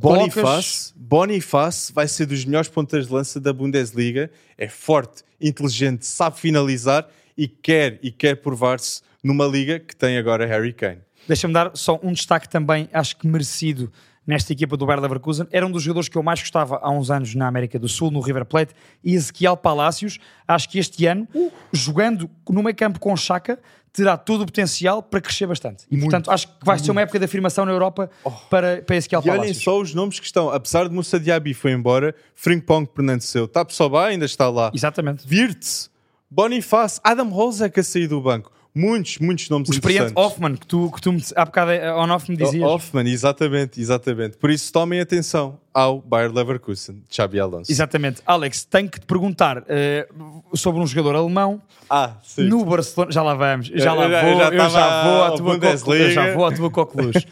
colocas... Boniface, Boniface vai ser dos melhores pontas de lança da Bundesliga. É forte, inteligente, sabe finalizar e quer e quer provar-se numa liga que tem agora Harry Kane. Deixa-me dar só um destaque também, acho que merecido nesta equipa do Bayer Leverkusen. Era um dos jogadores que eu mais gostava há uns anos na América do Sul, no River Plate, e Ezequiel Palacios. Acho que este ano, jogando no meio campo com Chaka, terá todo o potencial para crescer bastante. E, portanto, acho que vai ser uma época de afirmação na Europa para, para Ezequiel Oh. E olhem Palacios. só os nomes que estão. Apesar de Moussa Diaby foi embora, Frimpong permaneceu. Tapsoba ainda está lá. Exatamente. Wirtz, Boniface, Adam Holzek a sair do banco. Muitos, muitos nomes O experiente. Hoffman, que tu, que tu me, há bocado eh, on-off me dizias. Hoffman, exatamente, exatamente. Por isso tomem atenção ao Bayer Leverkusen, Xabi Alonso. Exatamente. Alex, tenho que te perguntar eh, sobre um jogador alemão Ah, sim. no Barcelona. Já lá vamos. Já lá vou. eu já Eu já, vou à tua coqueluche. Eu já vou à tua coqueluche.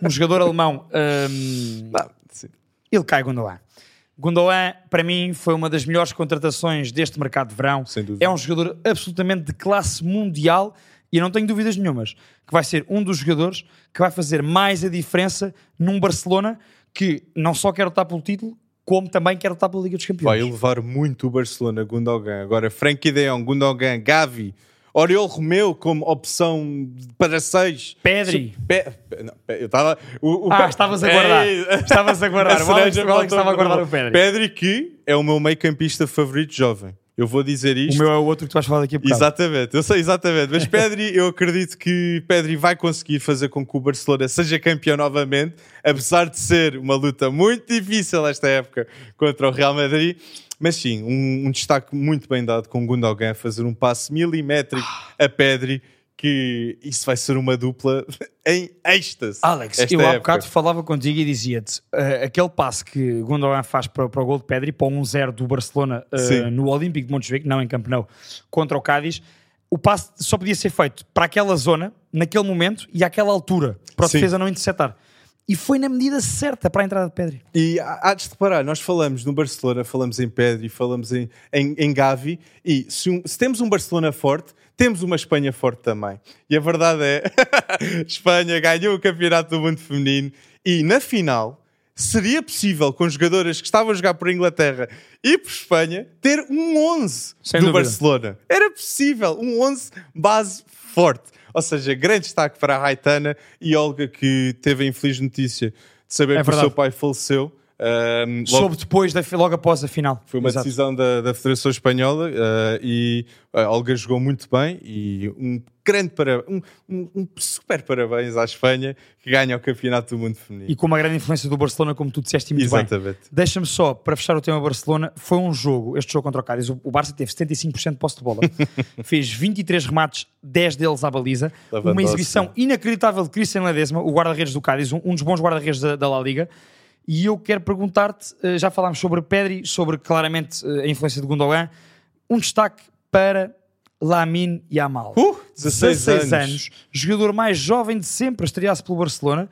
um jogador alemão. hum, Ah, sim. ele cai Gundogan. Gundogan, para mim, foi uma das melhores contratações deste mercado de verão. É um jogador absolutamente de classe mundial e eu não tenho dúvidas nenhumas que vai ser um dos jogadores que vai fazer mais a diferença num Barcelona que não só quer lutar pelo título, como também quer lutar pela Liga dos Campeões. Vai elevar muito o Barcelona, Gundogan. Agora, Frankie de Jong, Gundogan, Gavi, Oriol Romeu como opção para seis. Pedri. Pe- não, eu estava... o- o Ah, estavas a guardar. Ei, Estavas a guardar. O Alex- Alex estava a guardar o Pedri. Pedri que é o meu meio campista favorito jovem. Eu vou dizer isto. O meu é o outro que tu vais falar daqui a bocado. Exatamente, eu sei exatamente. Mas Pedri, eu acredito que Pedri vai conseguir fazer com que o Barcelona seja campeão novamente, apesar de ser uma luta muito difícil esta época contra o Real Madrid. Mas sim, um, um destaque muito bem dado com o Gundogan a fazer um passe milimétrico a Pedri que isso vai ser uma dupla em êxtase. Alex, eu há bocado falava contigo e dizia-te uh, aquele passe que Gundogan faz para, para o gol de Pedri, para o 1-0 do Barcelona uh, no Olímpico de Montjuic, não em Camp Nou, contra o Cádiz, o passe só podia ser feito para aquela zona, naquele momento e àquela altura, para a defesa não interceptar. E foi na medida certa para a entrada de Pedri. E há de reparar, nós falamos no Barcelona, falamos em Pedri, falamos em, em, em Gavi, e se, um, se temos um Barcelona forte, temos uma Espanha forte também. E a verdade é, Espanha ganhou o Campeonato do Mundo Feminino e na final seria possível com jogadoras que estavam a jogar por Inglaterra e por Espanha ter um 11 Sem do dúvida. Barcelona. Era possível, um 11 base forte. Ou seja, grande destaque para a Raitana e Olga que teve a infeliz notícia de saber é que o seu pai faleceu. Um, Soube depois, da, logo após a final. Foi uma Exato. decisão da, da Federação Espanhola uh, e a Olga jogou muito bem e um grande parabéns, um, um, um, super parabéns à Espanha que ganha o Campeonato do Mundo Feminino. E com uma grande influência do Barcelona, como tu disseste muito Exatamente. bem. Deixa-me só, para fechar o tema Barcelona, foi um jogo, este jogo contra o Cádiz, o Barça teve 75% de posse de bola, fez 23 remates, 10 deles à baliza, uma exibição inacreditável de Cristian Ledesma, o guarda-redes do Cádiz, um, um dos bons guarda-redes da, da La Liga, e eu quero perguntar-te, eh, já falámos sobre Pedri, sobre claramente eh, a influência de Gundogan, um destaque para Lamine Yamal. Uh, 16, 16 anos. anos. Jogador mais jovem de sempre a estrear-se pelo Barcelona.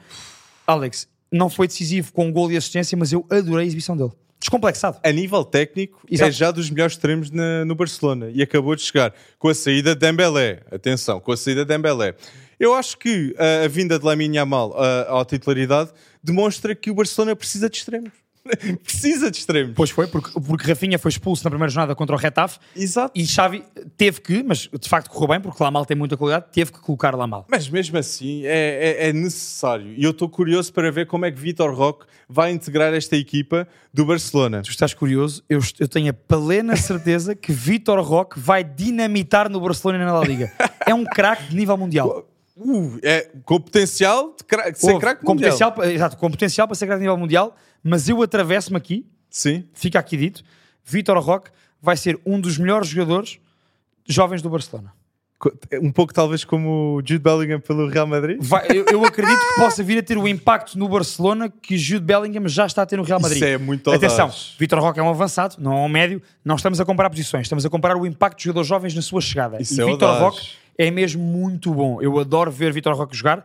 Alex, não foi decisivo com gol e assistência, mas eu adorei a exibição dele. Descomplexado. A nível técnico, é Exato. é já dos melhores extremos no Barcelona e acabou de chegar com a saída de Dembélé. Atenção, com a saída de Dembélé. Eu acho que a, a vinda de Lamine Yamal à titularidade demonstra que o Barcelona precisa de extremos. precisa de extremos. Pois foi, porque, porque Rafinha foi expulso na primeira jornada contra o Retafe. Exato. E Xavi teve que, mas de facto correu bem, porque Lamal tem muita qualidade, teve que colocar Lamal. Mas mesmo assim é, é, é necessário. E eu estou curioso para ver como é que Vitor Roque vai integrar esta equipa do Barcelona. Tu estás curioso? Eu, eu tenho a plena certeza que Vitor Roque vai dinamitar no Barcelona e na La Liga. É um craque de nível mundial. Uh, é, com potencial de, cra de ser craque com Potencial, exato, com potencial para ser craque a nível mundial, mas eu atravesso-me aqui, Sim. fica aqui dito, Vitor Roque vai ser um dos melhores jogadores jovens do Barcelona. Um pouco talvez como o Jude Bellingham pelo Real Madrid? Vai, eu, eu, acredito que possa vir a ter o impacto no Barcelona que Jude Bellingham já está a ter no Real Madrid. Isso é muito Atenção, Vitor Roque é um avançado, não é um médio, não estamos a comparar posições, estamos a comparar o impacto de jogadores jovens na sua chegada. Isso e é Vitor Roque é mesmo muito bom. Eu adoro ver Vitor Roque jogar.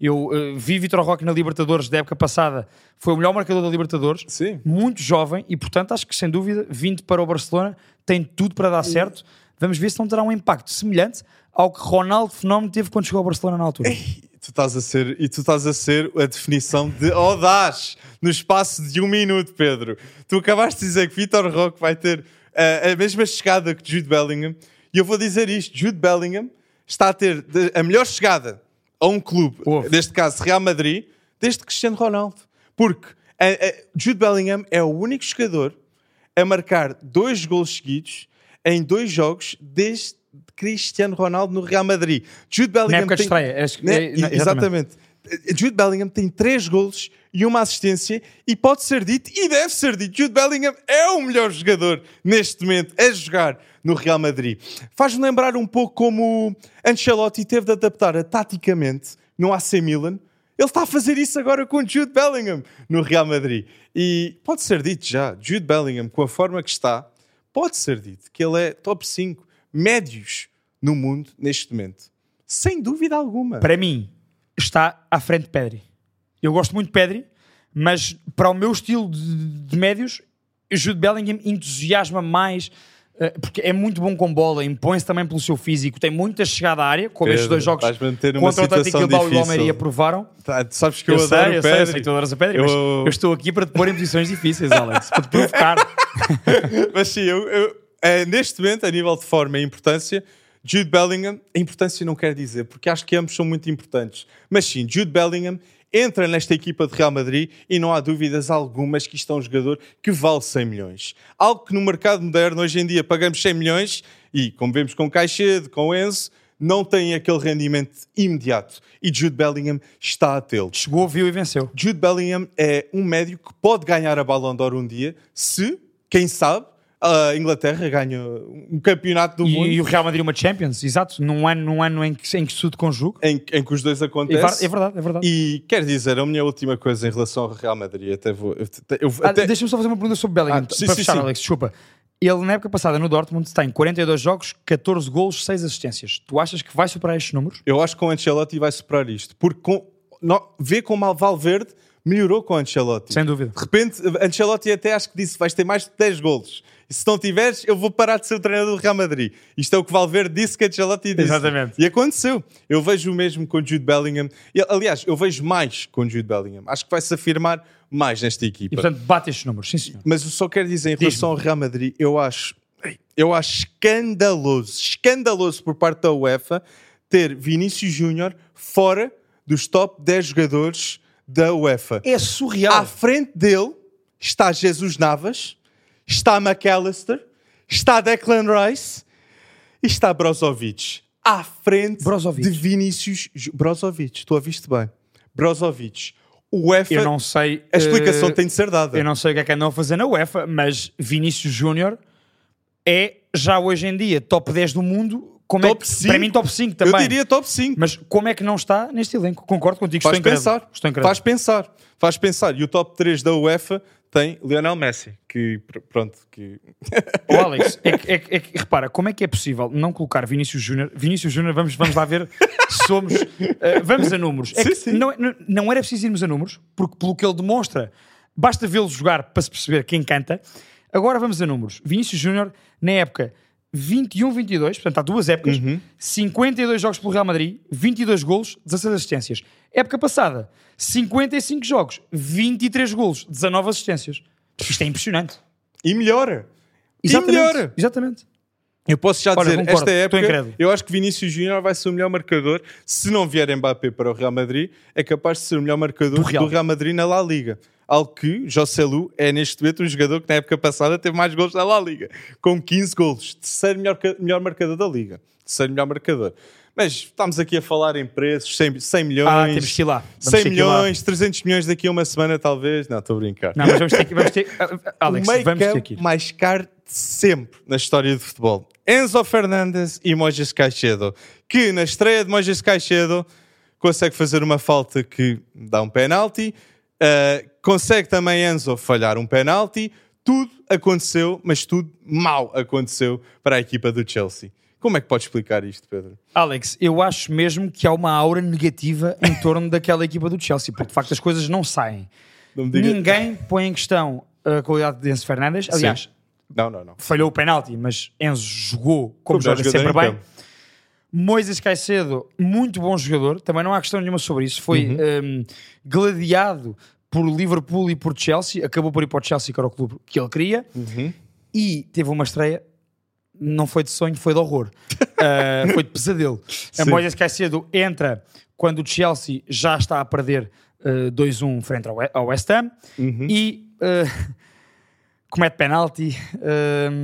Eu uh, vi Vitor Roque na Libertadores da época passada, foi o melhor marcador da Libertadores, Sim. muito jovem e, portanto, acho que sem dúvida, vindo para o Barcelona, tem tudo para dar certo. Vamos ver se não terá um impacto semelhante ao que Ronaldo Fenómeno teve quando chegou ao Barcelona na altura. Ei, tu estás a ser, e tu estás a ser a definição de audaz no espaço de um minuto, Pedro. Tu acabaste de dizer que Vitor Roque vai ter uh, a mesma chegada que Jude Bellingham, e eu vou dizer isto: Jude Bellingham está a ter a melhor chegada a um clube, Ouve. neste caso Real Madrid, desde Cristiano Ronaldo. Porque a, a Jude Bellingham é o único jogador a marcar dois gols seguidos em dois jogos desde Cristiano Ronaldo no Real Madrid. Jude Bellingham Na época tem, estreia. É, né? exatamente. exatamente. Jude Bellingham tem três gols e uma assistência e pode ser dito e deve ser dito Jude Bellingham é o melhor jogador neste momento a jogar no Real Madrid. Faz-me lembrar um pouco como Ancelotti teve de adaptar a taticamente no AC Milan. Ele está a fazer isso agora com Jude Bellingham no Real Madrid. E pode ser dito já, Jude Bellingham, com a forma que está, pode ser dito que ele é top 5 médios no mundo neste momento. Sem dúvida alguma. Para mim, está à frente de Pedri. Eu gosto muito de Pedri, mas para o meu estilo de, de médios, Jude Bellingham entusiasma mais eh, porque é muito bom com bola, impõe-se também pelo seu físico, tem muita chegada à área, como Pedro, estes dois jogos contra o Atlético Bilbao e o Almeria provaram. Tá, sabes que eu, eu adoro sei, eu sei, eu sei que tu adoras Pedro, eu... mas eu estou aqui para te pôr em posições difíceis, Alex, para te provocar. mas sim, eu, eu, é, neste momento, a nível de forma e importância, Jude Bellingham, a importância não quer dizer, porque acho que ambos são muito importantes, mas sim, Jude Bellingham entra nesta equipa de Real Madrid e não há dúvidas algumas que isto é um jogador que vale 100 milhões. Algo que no mercado moderno, hoje em dia, pagamos 100 milhões e, como vemos com Caixedo, com Enzo, não tem aquele rendimento imediato. E Jude Bellingham está a tê-lo. Chegou, viu e venceu. Jude Bellingham é um médio que pode ganhar a Ballon d'Or um dia, se, quem sabe, a Inglaterra ganha um campeonato do E, mundo e o Real Madrid uma Champions, exato, num ano, num ano em, que, em que se tudo conjuga. em, em que os dois É, acontecem. ver- é verdade, é verdade. E quer dizer, a minha última coisa em relação ao Real Madrid, até vou. Ah, até- Deixa-me só fazer uma pergunta sobre Bellingham, Ah, sim, para sim, fechar, sim. Alex, desculpa. Ele, na época passada, no Dortmund, tem 42 jogos, 14 golos, 6 assistências. Tu achas que vai superar estes números? eu acho que com o Ancelotti vai superar isto. Porque com, vê como o Valverde melhorou com o Ancelotti. Sem dúvida. De repente, Ancelotti até acho que disse: vais ter mais de 10 golos. E se não tiveres, eu vou parar de ser o treinador do Real Madrid. Isto é o que Valverde disse que Ancelotti disse. Exatamente. E aconteceu. Eu vejo o mesmo com Jude Bellingham. E, aliás, eu vejo mais com Jude Bellingham. Acho que vai se afirmar mais nesta equipa. E, portanto, bate estes números, sim senhor. Mas eu só quero dizer em relação ao Real Madrid, eu acho, eu acho escandaloso, escandaloso por parte da UEFA ter Vinícius Júnior fora dos top 10 jogadores da UEFA. É surreal. À frente dele está Jesus Navas, está McAllister, está Declan Rice e está Brozovic. À frente Brozovic. de Vinícius Brozovic. Tu ouviste bem. Brozovic. O UEFA, eu não sei. a explicação eh, tem de ser dada. Eu não sei o que é que andam a fazer na UEFA, mas Vinícius Júnior é já hoje em dia top 10 do mundo. Como é Top que, 5? Para mim, top 5 também. Eu diria top 5. Mas como é que não está neste elenco? Concordo contigo, Faz estou incrédulo. pensar. Estou incrédulo. Faz pensar. Faz pensar. E o top 3 da UEFA tem Lionel Messi. Que, pr- pronto, que... Ô, Alex, é que, é que- é que, repara, como é que é possível não colocar Vinícius Júnior? Vinícius Júnior, vamos, vamos lá ver somos. eh, vamos a números. É Sim, que sim. Não, não, não era preciso irmos a números, porque pelo que ele demonstra, basta vê-lo jogar para se perceber quem canta. Agora vamos a números. Vinícius Júnior, na época 21-22, portanto há duas épocas, Uhum. 52 jogos pelo Real Madrid, 22 golos, 16 assistências. Época passada, 55 jogos, 23 golos, 19 assistências. Isto é impressionante. E melhora. Exatamente. E melhora. Exatamente. Eu posso já Olha, dizer, concordo, esta época, eu acho que Vinícius Júnior vai ser o melhor marcador. Se não vier Mbappé para o Real Madrid, é capaz de ser o melhor marcador Do do Real. Real, Madrid na La Liga. Algo que José Lu é neste momento um jogador que na época passada teve mais gols na La Liga, com 15 gols. Terceiro melhor, melhor marcador da Liga. Terceiro melhor marcador. Mas estamos aqui a falar em preços, 100, 100 milhões. Ah, temos que ir lá. Vamos 100 ter que ir lá. milhões, 300 milhões daqui a uma semana, talvez. Não, estou a brincar. Não, mas vamos ter que. Vamos ter, Ah, ah, Alex, o vamos ter que ir. mais caro de sempre na história do futebol. Enzo Fernandes e Moisés Caicedo, que na estreia de Moisés Caicedo consegue fazer uma falta que dá um penalti, uh, consegue também Enzo falhar um penalti, tudo aconteceu, mas tudo mal aconteceu para a equipa do Chelsea. Como é que pode explicar isto, Pedro? Alex, eu acho mesmo que há uma aura negativa em torno daquela equipa do Chelsea, porque de facto as coisas não saem. Não Ninguém põe em questão a qualidade de Enzo Fernandes. Aliás, Sim. Não, não, não. falhou o penalti, mas Enzo jogou como, Como joga sempre em bem. campo. Moisés Caicedo, muito bom jogador, também não há questão nenhuma sobre isso. Foi Uhum. um, gladiado por Liverpool e por Chelsea, acabou por ir para o Chelsea, que era o clube que ele queria, Uhum. e teve uma estreia. Não foi de sonho, foi de horror. Uh, foi de pesadelo. A Sim. Moisés Caicedo entra quando o Chelsea já está a perder uh, 2-1 frente ao We- ao West Ham Uhum. e uh, comete penalti, um,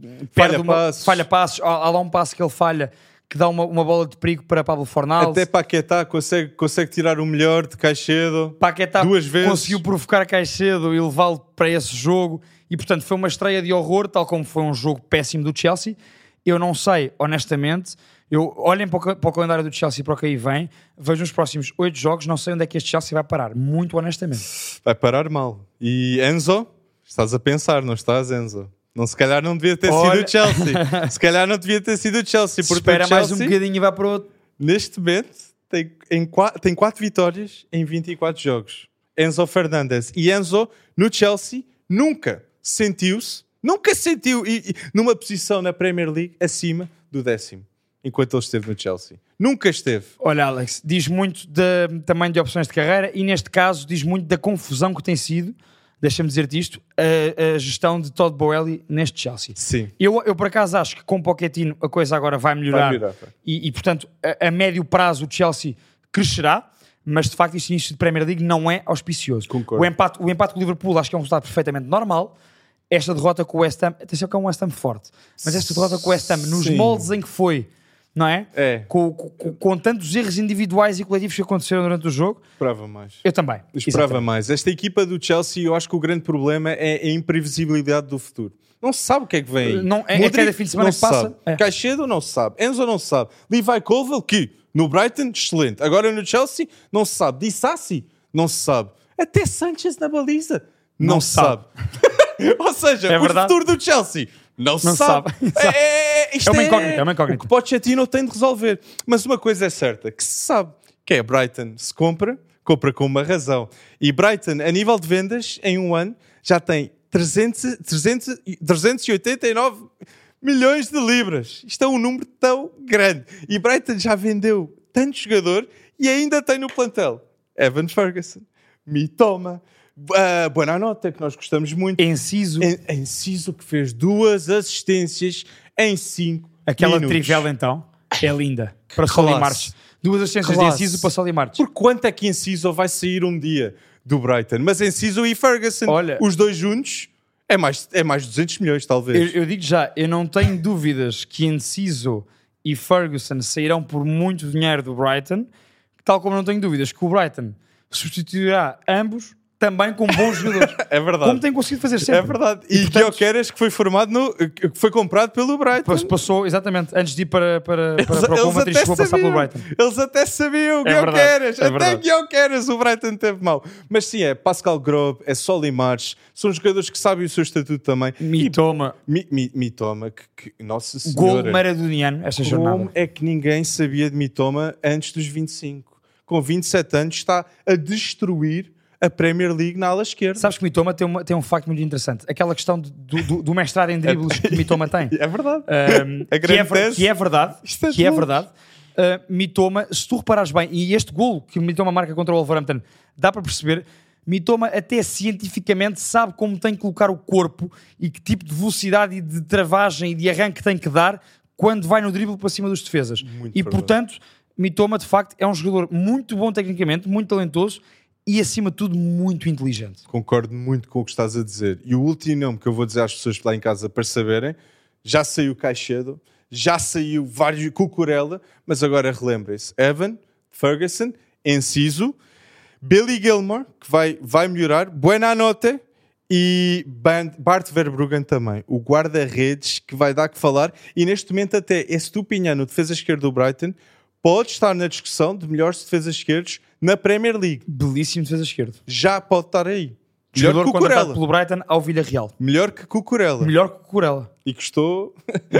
Falha perde uma- passos. falha passos. Há, há lá um passo que ele falha que dá uma, uma bola de perigo para Pablo Fornal. Até Paquetá consegue, consegue tirar o melhor de Caicedo. Paquetá duas vezes. conseguiu provocar Caicedo e levá-lo para esse jogo e portanto foi uma estreia de horror, tal como foi um jogo péssimo do Chelsea. Eu não sei, honestamente. Eu, olhem para o, para o calendário do Chelsea para o que aí vem, vejam os próximos oito jogos, não sei onde é que este Chelsea vai parar, muito honestamente. Vai parar mal. E Enzo, estás a pensar, não estás, Enzo? Não, se calhar não devia ter Olha. sido o Chelsea. se calhar não devia ter sido o Chelsea. Se Porque espera o mais Chelsea, um bocadinho e vai para outro. neste momento, tem, em, tem 4 vitórias em 24 jogos. Enzo Fernandes. E Enzo, no Chelsea, nunca sentiu-se, nunca sentiu, e, e numa posição na Premier League acima do décimo, enquanto ele esteve no Chelsea. Nunca esteve. Olha, Alex, diz muito da, também de opções de carreira e neste caso diz muito da confusão que tem sido, deixa-me dizer-te isto, a, a gestão de Todd Boehly neste Chelsea. Sim. Eu, eu por acaso acho que com Pochettino a coisa agora vai melhorar, Vai melhorar. E, e, portanto a, a médio prazo o Chelsea crescerá. mas de facto este início de Premier League não é auspicioso. Concordo. O empate, o empate com o Liverpool acho que é um resultado perfeitamente normal. Esta derrota com o West Ham, atenção que é um West Ham forte, mas esta derrota com o West Ham, nos Sim. moldes em que foi, não é? É. Com, com- com tantos erros individuais e coletivos que aconteceram durante o jogo, Esperava mais. eu também. Eu esperava Exatamente. mais. Esta equipa do Chelsea, eu acho que o grande problema é a imprevisibilidade do futuro. Não se sabe o que é que vem aí. Não- é- é Modric cada fim de semana não que passa. Sabe. É. Caicedo não se sabe. Enzo não se sabe. Levi Colville, que no Brighton, excelente. Agora no Chelsea, não se sabe. Dissassi, não se sabe. Até Sanchez na baliza, não, Não se se sabe. Ou seja, É o verdade. futuro do Chelsea não se Não sabe. sabe. É, é, isto É uma incógnita, é uma incógnita. O que Pochettino tem de resolver. Mas uma coisa é certa, que se sabe, que é Brighton se compra, compra com uma razão. E Brighton, a nível de vendas, em um ano, já tem 300, 300, e- 389 milhões de libras. Isto é um número tão grande. E Brighton já vendeu tanto jogador e ainda tem no plantel Evan Ferguson, Mitoma, uh, Buonanotte, que nós gostamos muito. Enciso, En- Enciso que fez duas assistências em cinco aquela minutos. trivela então, é linda. Para Classe. Soli Marches. Duas assistências de Classe. Enciso para Soli Marches. Por quanto é que Enciso vai sair um dia do Brighton? Mas Enciso e Ferguson, Olha- os dois juntos, é mais, é mais de 200 milhões, talvez. Eu, eu digo já, eu não tenho dúvidas que Enciso e Ferguson sairão por muito dinheiro do Brighton, tal como não tenho dúvidas que o Brighton substituirá ambos também com bons jogadores. É verdade. Como tem conseguido fazer sempre. É verdade. E, portanto- Guioqueras, que foi formado no, que foi comprado pelo Brighton. Passou- Passou, exatamente, antes de ir para, para, para, Eles, para o Coventry, chegou a passar pelo sabiam, Brighton. eles até sabiam, É verdade, Guioqueras, é até verdade. Guioqueras o Brighton teve mal. Mas sim, é Pascal Grob, é Soli March, são jogadores que sabem o seu estatuto também. Mitoma, Mi, mi, Mitoma, que, que- nossa gol senhora. maradoniano esta Como jornada. é que ninguém sabia de Mitoma antes dos 25? Com 27 anos está a destruir a Premier League na ala esquerda. Sabes que Mitoma tem, uma, tem um facto muito interessante. Aquela questão do, do, do mestrado em dribles que Mitoma tem. É verdade. Um, A que, é, ver- que é verdade, Isto é que é louco. verdade. Uh, Mitoma, se tu reparares bem, e este golo que Mitoma marca contra o Wolverhampton, dá para perceber, Mitoma até cientificamente sabe como tem que colocar o corpo e que tipo de velocidade e de travagem e de arranque tem que dar quando vai no drible para cima dos defesas. Muito e verdade. portanto, Mitoma de facto é um jogador muito bom tecnicamente, muito talentoso e acima de tudo muito inteligente. Concordo muito com o que estás a dizer. E o último nome que eu vou dizer às pessoas lá em casa para saberem, já saiu Caixedo, já saiu vários Cucurella, mas agora relembrem-se. Evan, Ferguson, Enciso, Billy Gilmore, que vai, vai melhorar, Buenanote e Ban- Bart Verbruggen também. O guarda-redes que vai dar que falar. E neste momento até esse Tupinhano, defesa esquerda do Brighton, pode estar na discussão de melhores defesas esquerdos na Premier League. Belíssimo defesa esquerdo. Já pode estar aí. Melhor Jogador que o contratado Cucurella. pelo Brighton ao Villarreal. Melhor que Cucurella. Melhor que o Curela. E custou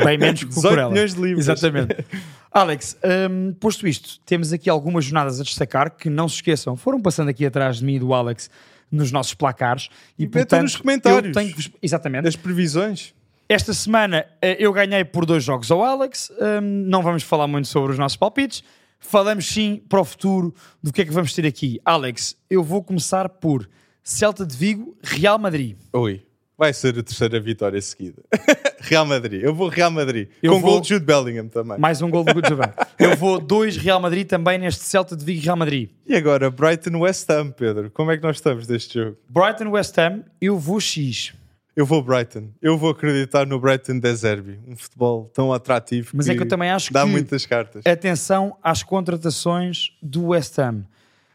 Bem menos que o 18 Cucurella. milhões de libras. Exatamente. Alex, hum, posto isto, temos aqui algumas jornadas a destacar que não se esqueçam, foram passando aqui atrás de mim e do Alex nos nossos placares. E, metam portanto, nos comentários. eu tenho que Exatamente. das previsões. Esta semana eh, eu ganhei por dois jogos ao Alex. Hum, não vamos falar muito sobre os nossos palpites. Falamos sim para o futuro do que é que vamos ter aqui. Alex, eu vou começar por Celta de Vigo, Real Madrid. Oi. Vai ser a terceira vitória seguida. Real Madrid. Eu vou Real Madrid. Eu Com vou- gol de Jude Bellingham também. Mais um gol do Gutjavan. Eu vou dois Real Madrid também neste Celta de Vigo e Real Madrid. E agora, Brighton West Ham, Pedro. Como é que nós estamos deste jogo? Brighton West Ham, eu vou X. Eu vou Brighton. Eu vou acreditar no Brighton de Zerbi. Um futebol tão atrativo Mas é que eu também acho dá que- muitas cartas. Atenção às contratações do West Ham.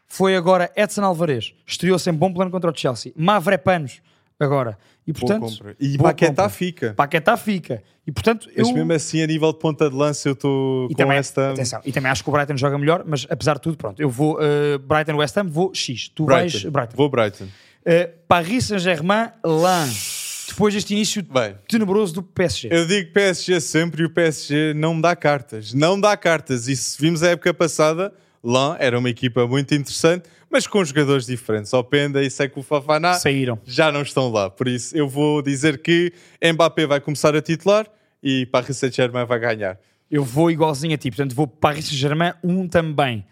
Foi agora Edson Alvarez, estreou-se em bom plano contra o Chelsea. Mavrepanos agora. E portanto. E Paquetá compra. fica. Paquetá fica. E portanto, eu Mas mesmo assim, a nível de ponta de lança, eu estou com também, West Ham. atenção, e também acho que o Brighton joga melhor, mas apesar de tudo, pronto, eu vou uh, Brighton West Ham, vou X. Tu vais Brighton. Brighton. Vou Brighton. Uh, Paris Saint-Germain, Lens. Depois deste início Bem, tenebroso do PSG. Eu digo PSG sempre e o PSG não me dá cartas. Não dá cartas. E se vimos a época passada, lá era uma equipa muito interessante, mas com jogadores diferentes. Openda e Sekou Fafana Saíram. já não estão lá. Por isso, eu vou dizer que Mbappé vai começar a titular e Paris Saint-Germain vai ganhar. Eu vou igualzinho a ti, portanto vou Paris Saint-Germain um também.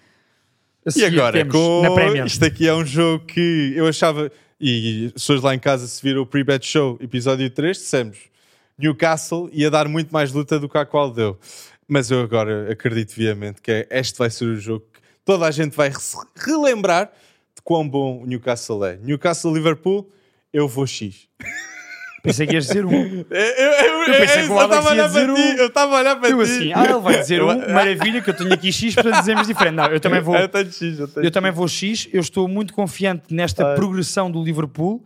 A E agora, com... isto aqui é um jogo que eu achava, e pessoas lá em casa se viram o Pre-Bet Show, episódio 3, dissemos Newcastle ia dar muito mais luta do que a qual deu. Mas eu agora acredito viamente que é- este vai ser o jogo que toda a gente vai relembrar de quão bom o Newcastle é. Newcastle-Liverpool, eu vou X. Pensei que ias dizer um. Eu, eu, Eu pensei que o Alex ia dizer um. Eu estava a olhar para Eu ti. assim, ah, ele vai dizer um, maravilha, que eu tenho aqui X, portanto dizemos diferente. Não, eu também vou. Eu tenho X, eu tenho Eu também vou X, eu estou muito confiante nesta Ai. progressão do Liverpool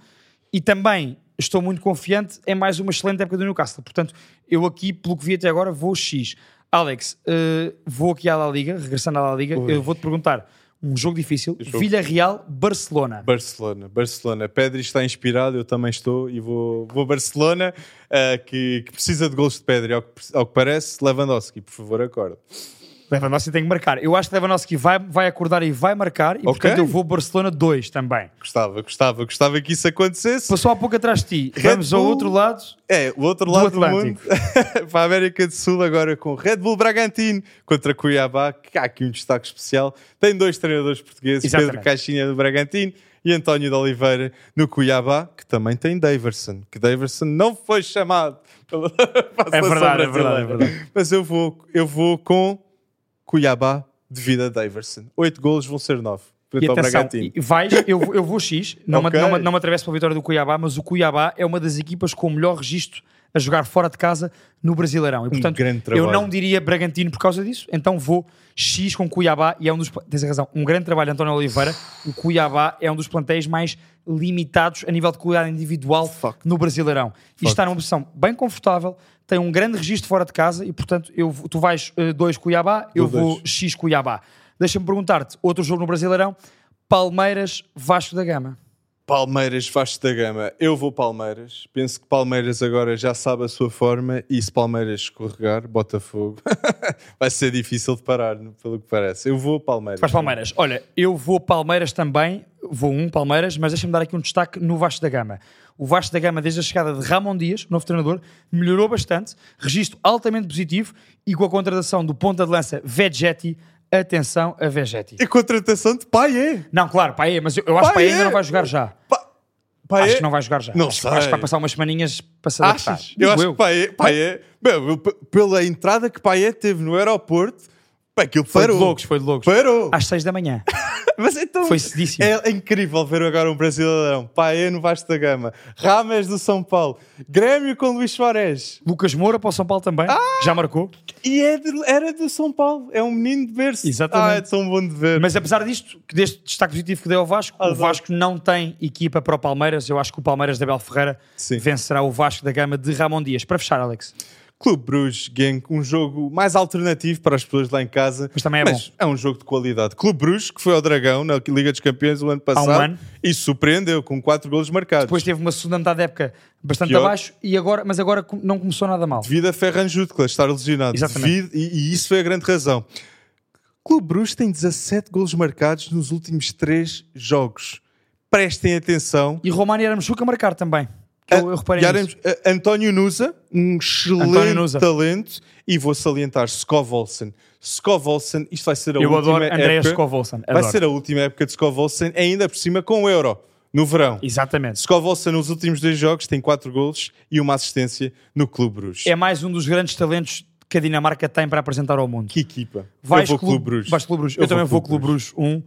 e também estou muito confiante em mais uma excelente época do Newcastle. Portanto, eu aqui, pelo que vi até agora, vou X. Alex, eh, vou aqui à La Liga, regressando à La Liga, Ui. eu vou-te perguntar um jogo difícil, Jogo. Villarreal-Barcelona. Barcelona, Barcelona. Pedri está inspirado, eu também estou e vou, vou Barcelona, ah, que, que precisa de gols de Pedri, ao que, ao que parece. Lewandowski, por favor, acorde. Lewandowski tem que marcar. Eu acho que Lewandowski vai, vai acordar e vai marcar e, portanto, eu vou Barcelona 2 também. Gostava, gostava, gostava que isso acontecesse. Passou há pouco atrás de ti. Red Vamos ao Bull. outro lado. É, o outro Do lado do, Atlântico. mundo, para a América do Sul, agora com Red Bull Bragantino contra Cuiabá, que há aqui um destaque especial. Tem dois treinadores portugueses, Exatamente. Pedro Caixinha do Bragantino e António de Oliveira no Cuiabá, que também tem Daverson, que Daverson não foi chamado pela É verdade, é verdade, é verdade. Mas eu vou, eu vou com Cuiabá devido a Daverson. Oito golos vão ser nove. E atenção, Bragantino. vais, eu, vou- eu vou X, não, Ok. me, não, não me atravesso para a vitória do Cuiabá, mas o Cuiabá é uma das equipas com o melhor registro a jogar fora de casa no Brasileirão. E, portanto, Um grande eu não diria Bragantino por causa disso, então vou X com Cuiabá e é um dos. Tens razão, um grande trabalho, António Oliveira. O Cuiabá é um dos plantéis mais limitados a nível de qualidade individual Fuck. no Brasileirão. E está numa posição bem confortável, tem um grande registro fora de casa e, portanto, eu, tu vais 2 Cuiabá, eu vou dois. X Cuiabá. Deixa-me perguntar-te, outro jogo no Brasileirão, Palmeiras Vasco da Gama. Palmeiras, Vasco da Gama. Eu vou Palmeiras. Penso que Palmeiras agora já sabe a sua forma e se Palmeiras escorregar, Botafogo, vai ser difícil de parar, pelo que parece. Eu vou Palmeiras. Faz Palmeiras. Olha, eu vou Palmeiras também, vou um Palmeiras, mas deixa-me dar aqui um destaque no Vasco da Gama. O Vasco da Gama, desde a chegada de Ramon Dias, novo treinador, melhorou bastante, registro altamente positivo e com a contratação do ponta de lança Vegetti, atenção a Vegetti. E contratação de Paié. Não, claro, Paê, mas eu, eu acho que Paê Paiê. ainda não vai jogar já. Pa... Acho que não vai jogar já. Não acho, sei. acho que vai passar umas semaninhas. Achas? Eu acho que Paié, Paié Meu, eu- p- pela entrada que Paié teve no aeroporto, pá, aquilo Foi parou. de loucos, foi de loucos. Parou. Às seis da manhã. Mas então Foi cedíssimo. é incrível ver agora um brasileirão. Paê no Vasco da Gama, Rames do São Paulo, Grêmio com Luís Soares. Lucas Moura para o São Paulo também, Ah! já marcou. E é de- era do São Paulo, é um menino de berço. Exatamente. Ah, é tão bom de ver. Mas apesar disto, deste destaque positivo que deu ao Vasco, o Azar. Vasco não tem equipa para o Palmeiras. Eu acho que o Palmeiras da Abel Ferreira Sim. vencerá o Vasco da Gama de Ramon Dias. Para fechar, Alex. Clube Bruges, Genk, um jogo mais alternativo para as pessoas lá em casa. Mas também é bom. é um jogo de qualidade. Clube Bruges, que foi ao Dragão na Liga dos Campeões o ano passado ano. e surpreendeu com 4 golos marcados. Depois teve uma segunda metade da época bastante Pior. abaixo, e agora, mas agora não começou nada mal. devido a Ferran Jutkla estar lesionado. Exatamente. Devido- e, e isso foi a grande razão. Clube Bruges tem 17 golos marcados nos últimos 3 jogos. Prestem atenção. E Romani Aramchuca a marcar também. Que Eu, eu reparei E nisso. Arem- a- António Nusa, um excelente Nusa. talento. E vou salientar Skov Olsen. Skov Olsen, isto vai ser a Eu última adoro Andreas época. Skovolsen. Vai ser a última época de Skov Olsen, ainda por cima com o Euro, no verão. Exatamente. Skov Olsen nos últimos dois jogos tem 4 golos e uma assistência no Clube Bruges. É mais um dos grandes talentos que a Dinamarca tem para apresentar ao mundo. Que equipa. Vais eu vou Clube, Clube Bruges. vais Clube Bruges. Eu, também vou Clube Bruges 1.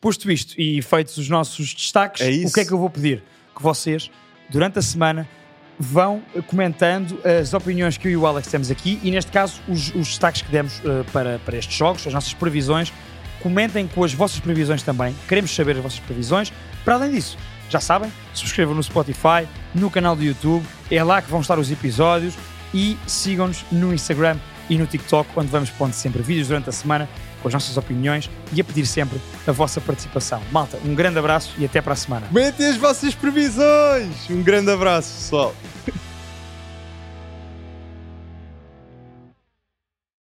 Posto isto e feitos os nossos destaques, É o que é que eu vou pedir? Que vocês, durante a semana, vão eh, comentando as opiniões que eu e o Alex temos aqui e, neste caso, os, os destaques que demos eh, para, para estes jogos, as nossas previsões. Comentem com as vossas previsões também. Queremos saber as vossas previsões. Para além disso, já sabem, subscrevam no Spotify, no canal do YouTube, é lá que vão estar os episódios e sigam-nos no Instagram e no TikTok, onde vamos pondo sempre vídeos durante a semana com as nossas opiniões e a pedir sempre a vossa participação. Malta, um grande abraço e até para a semana. Comentem as vossas previsões. Um grande abraço, pessoal.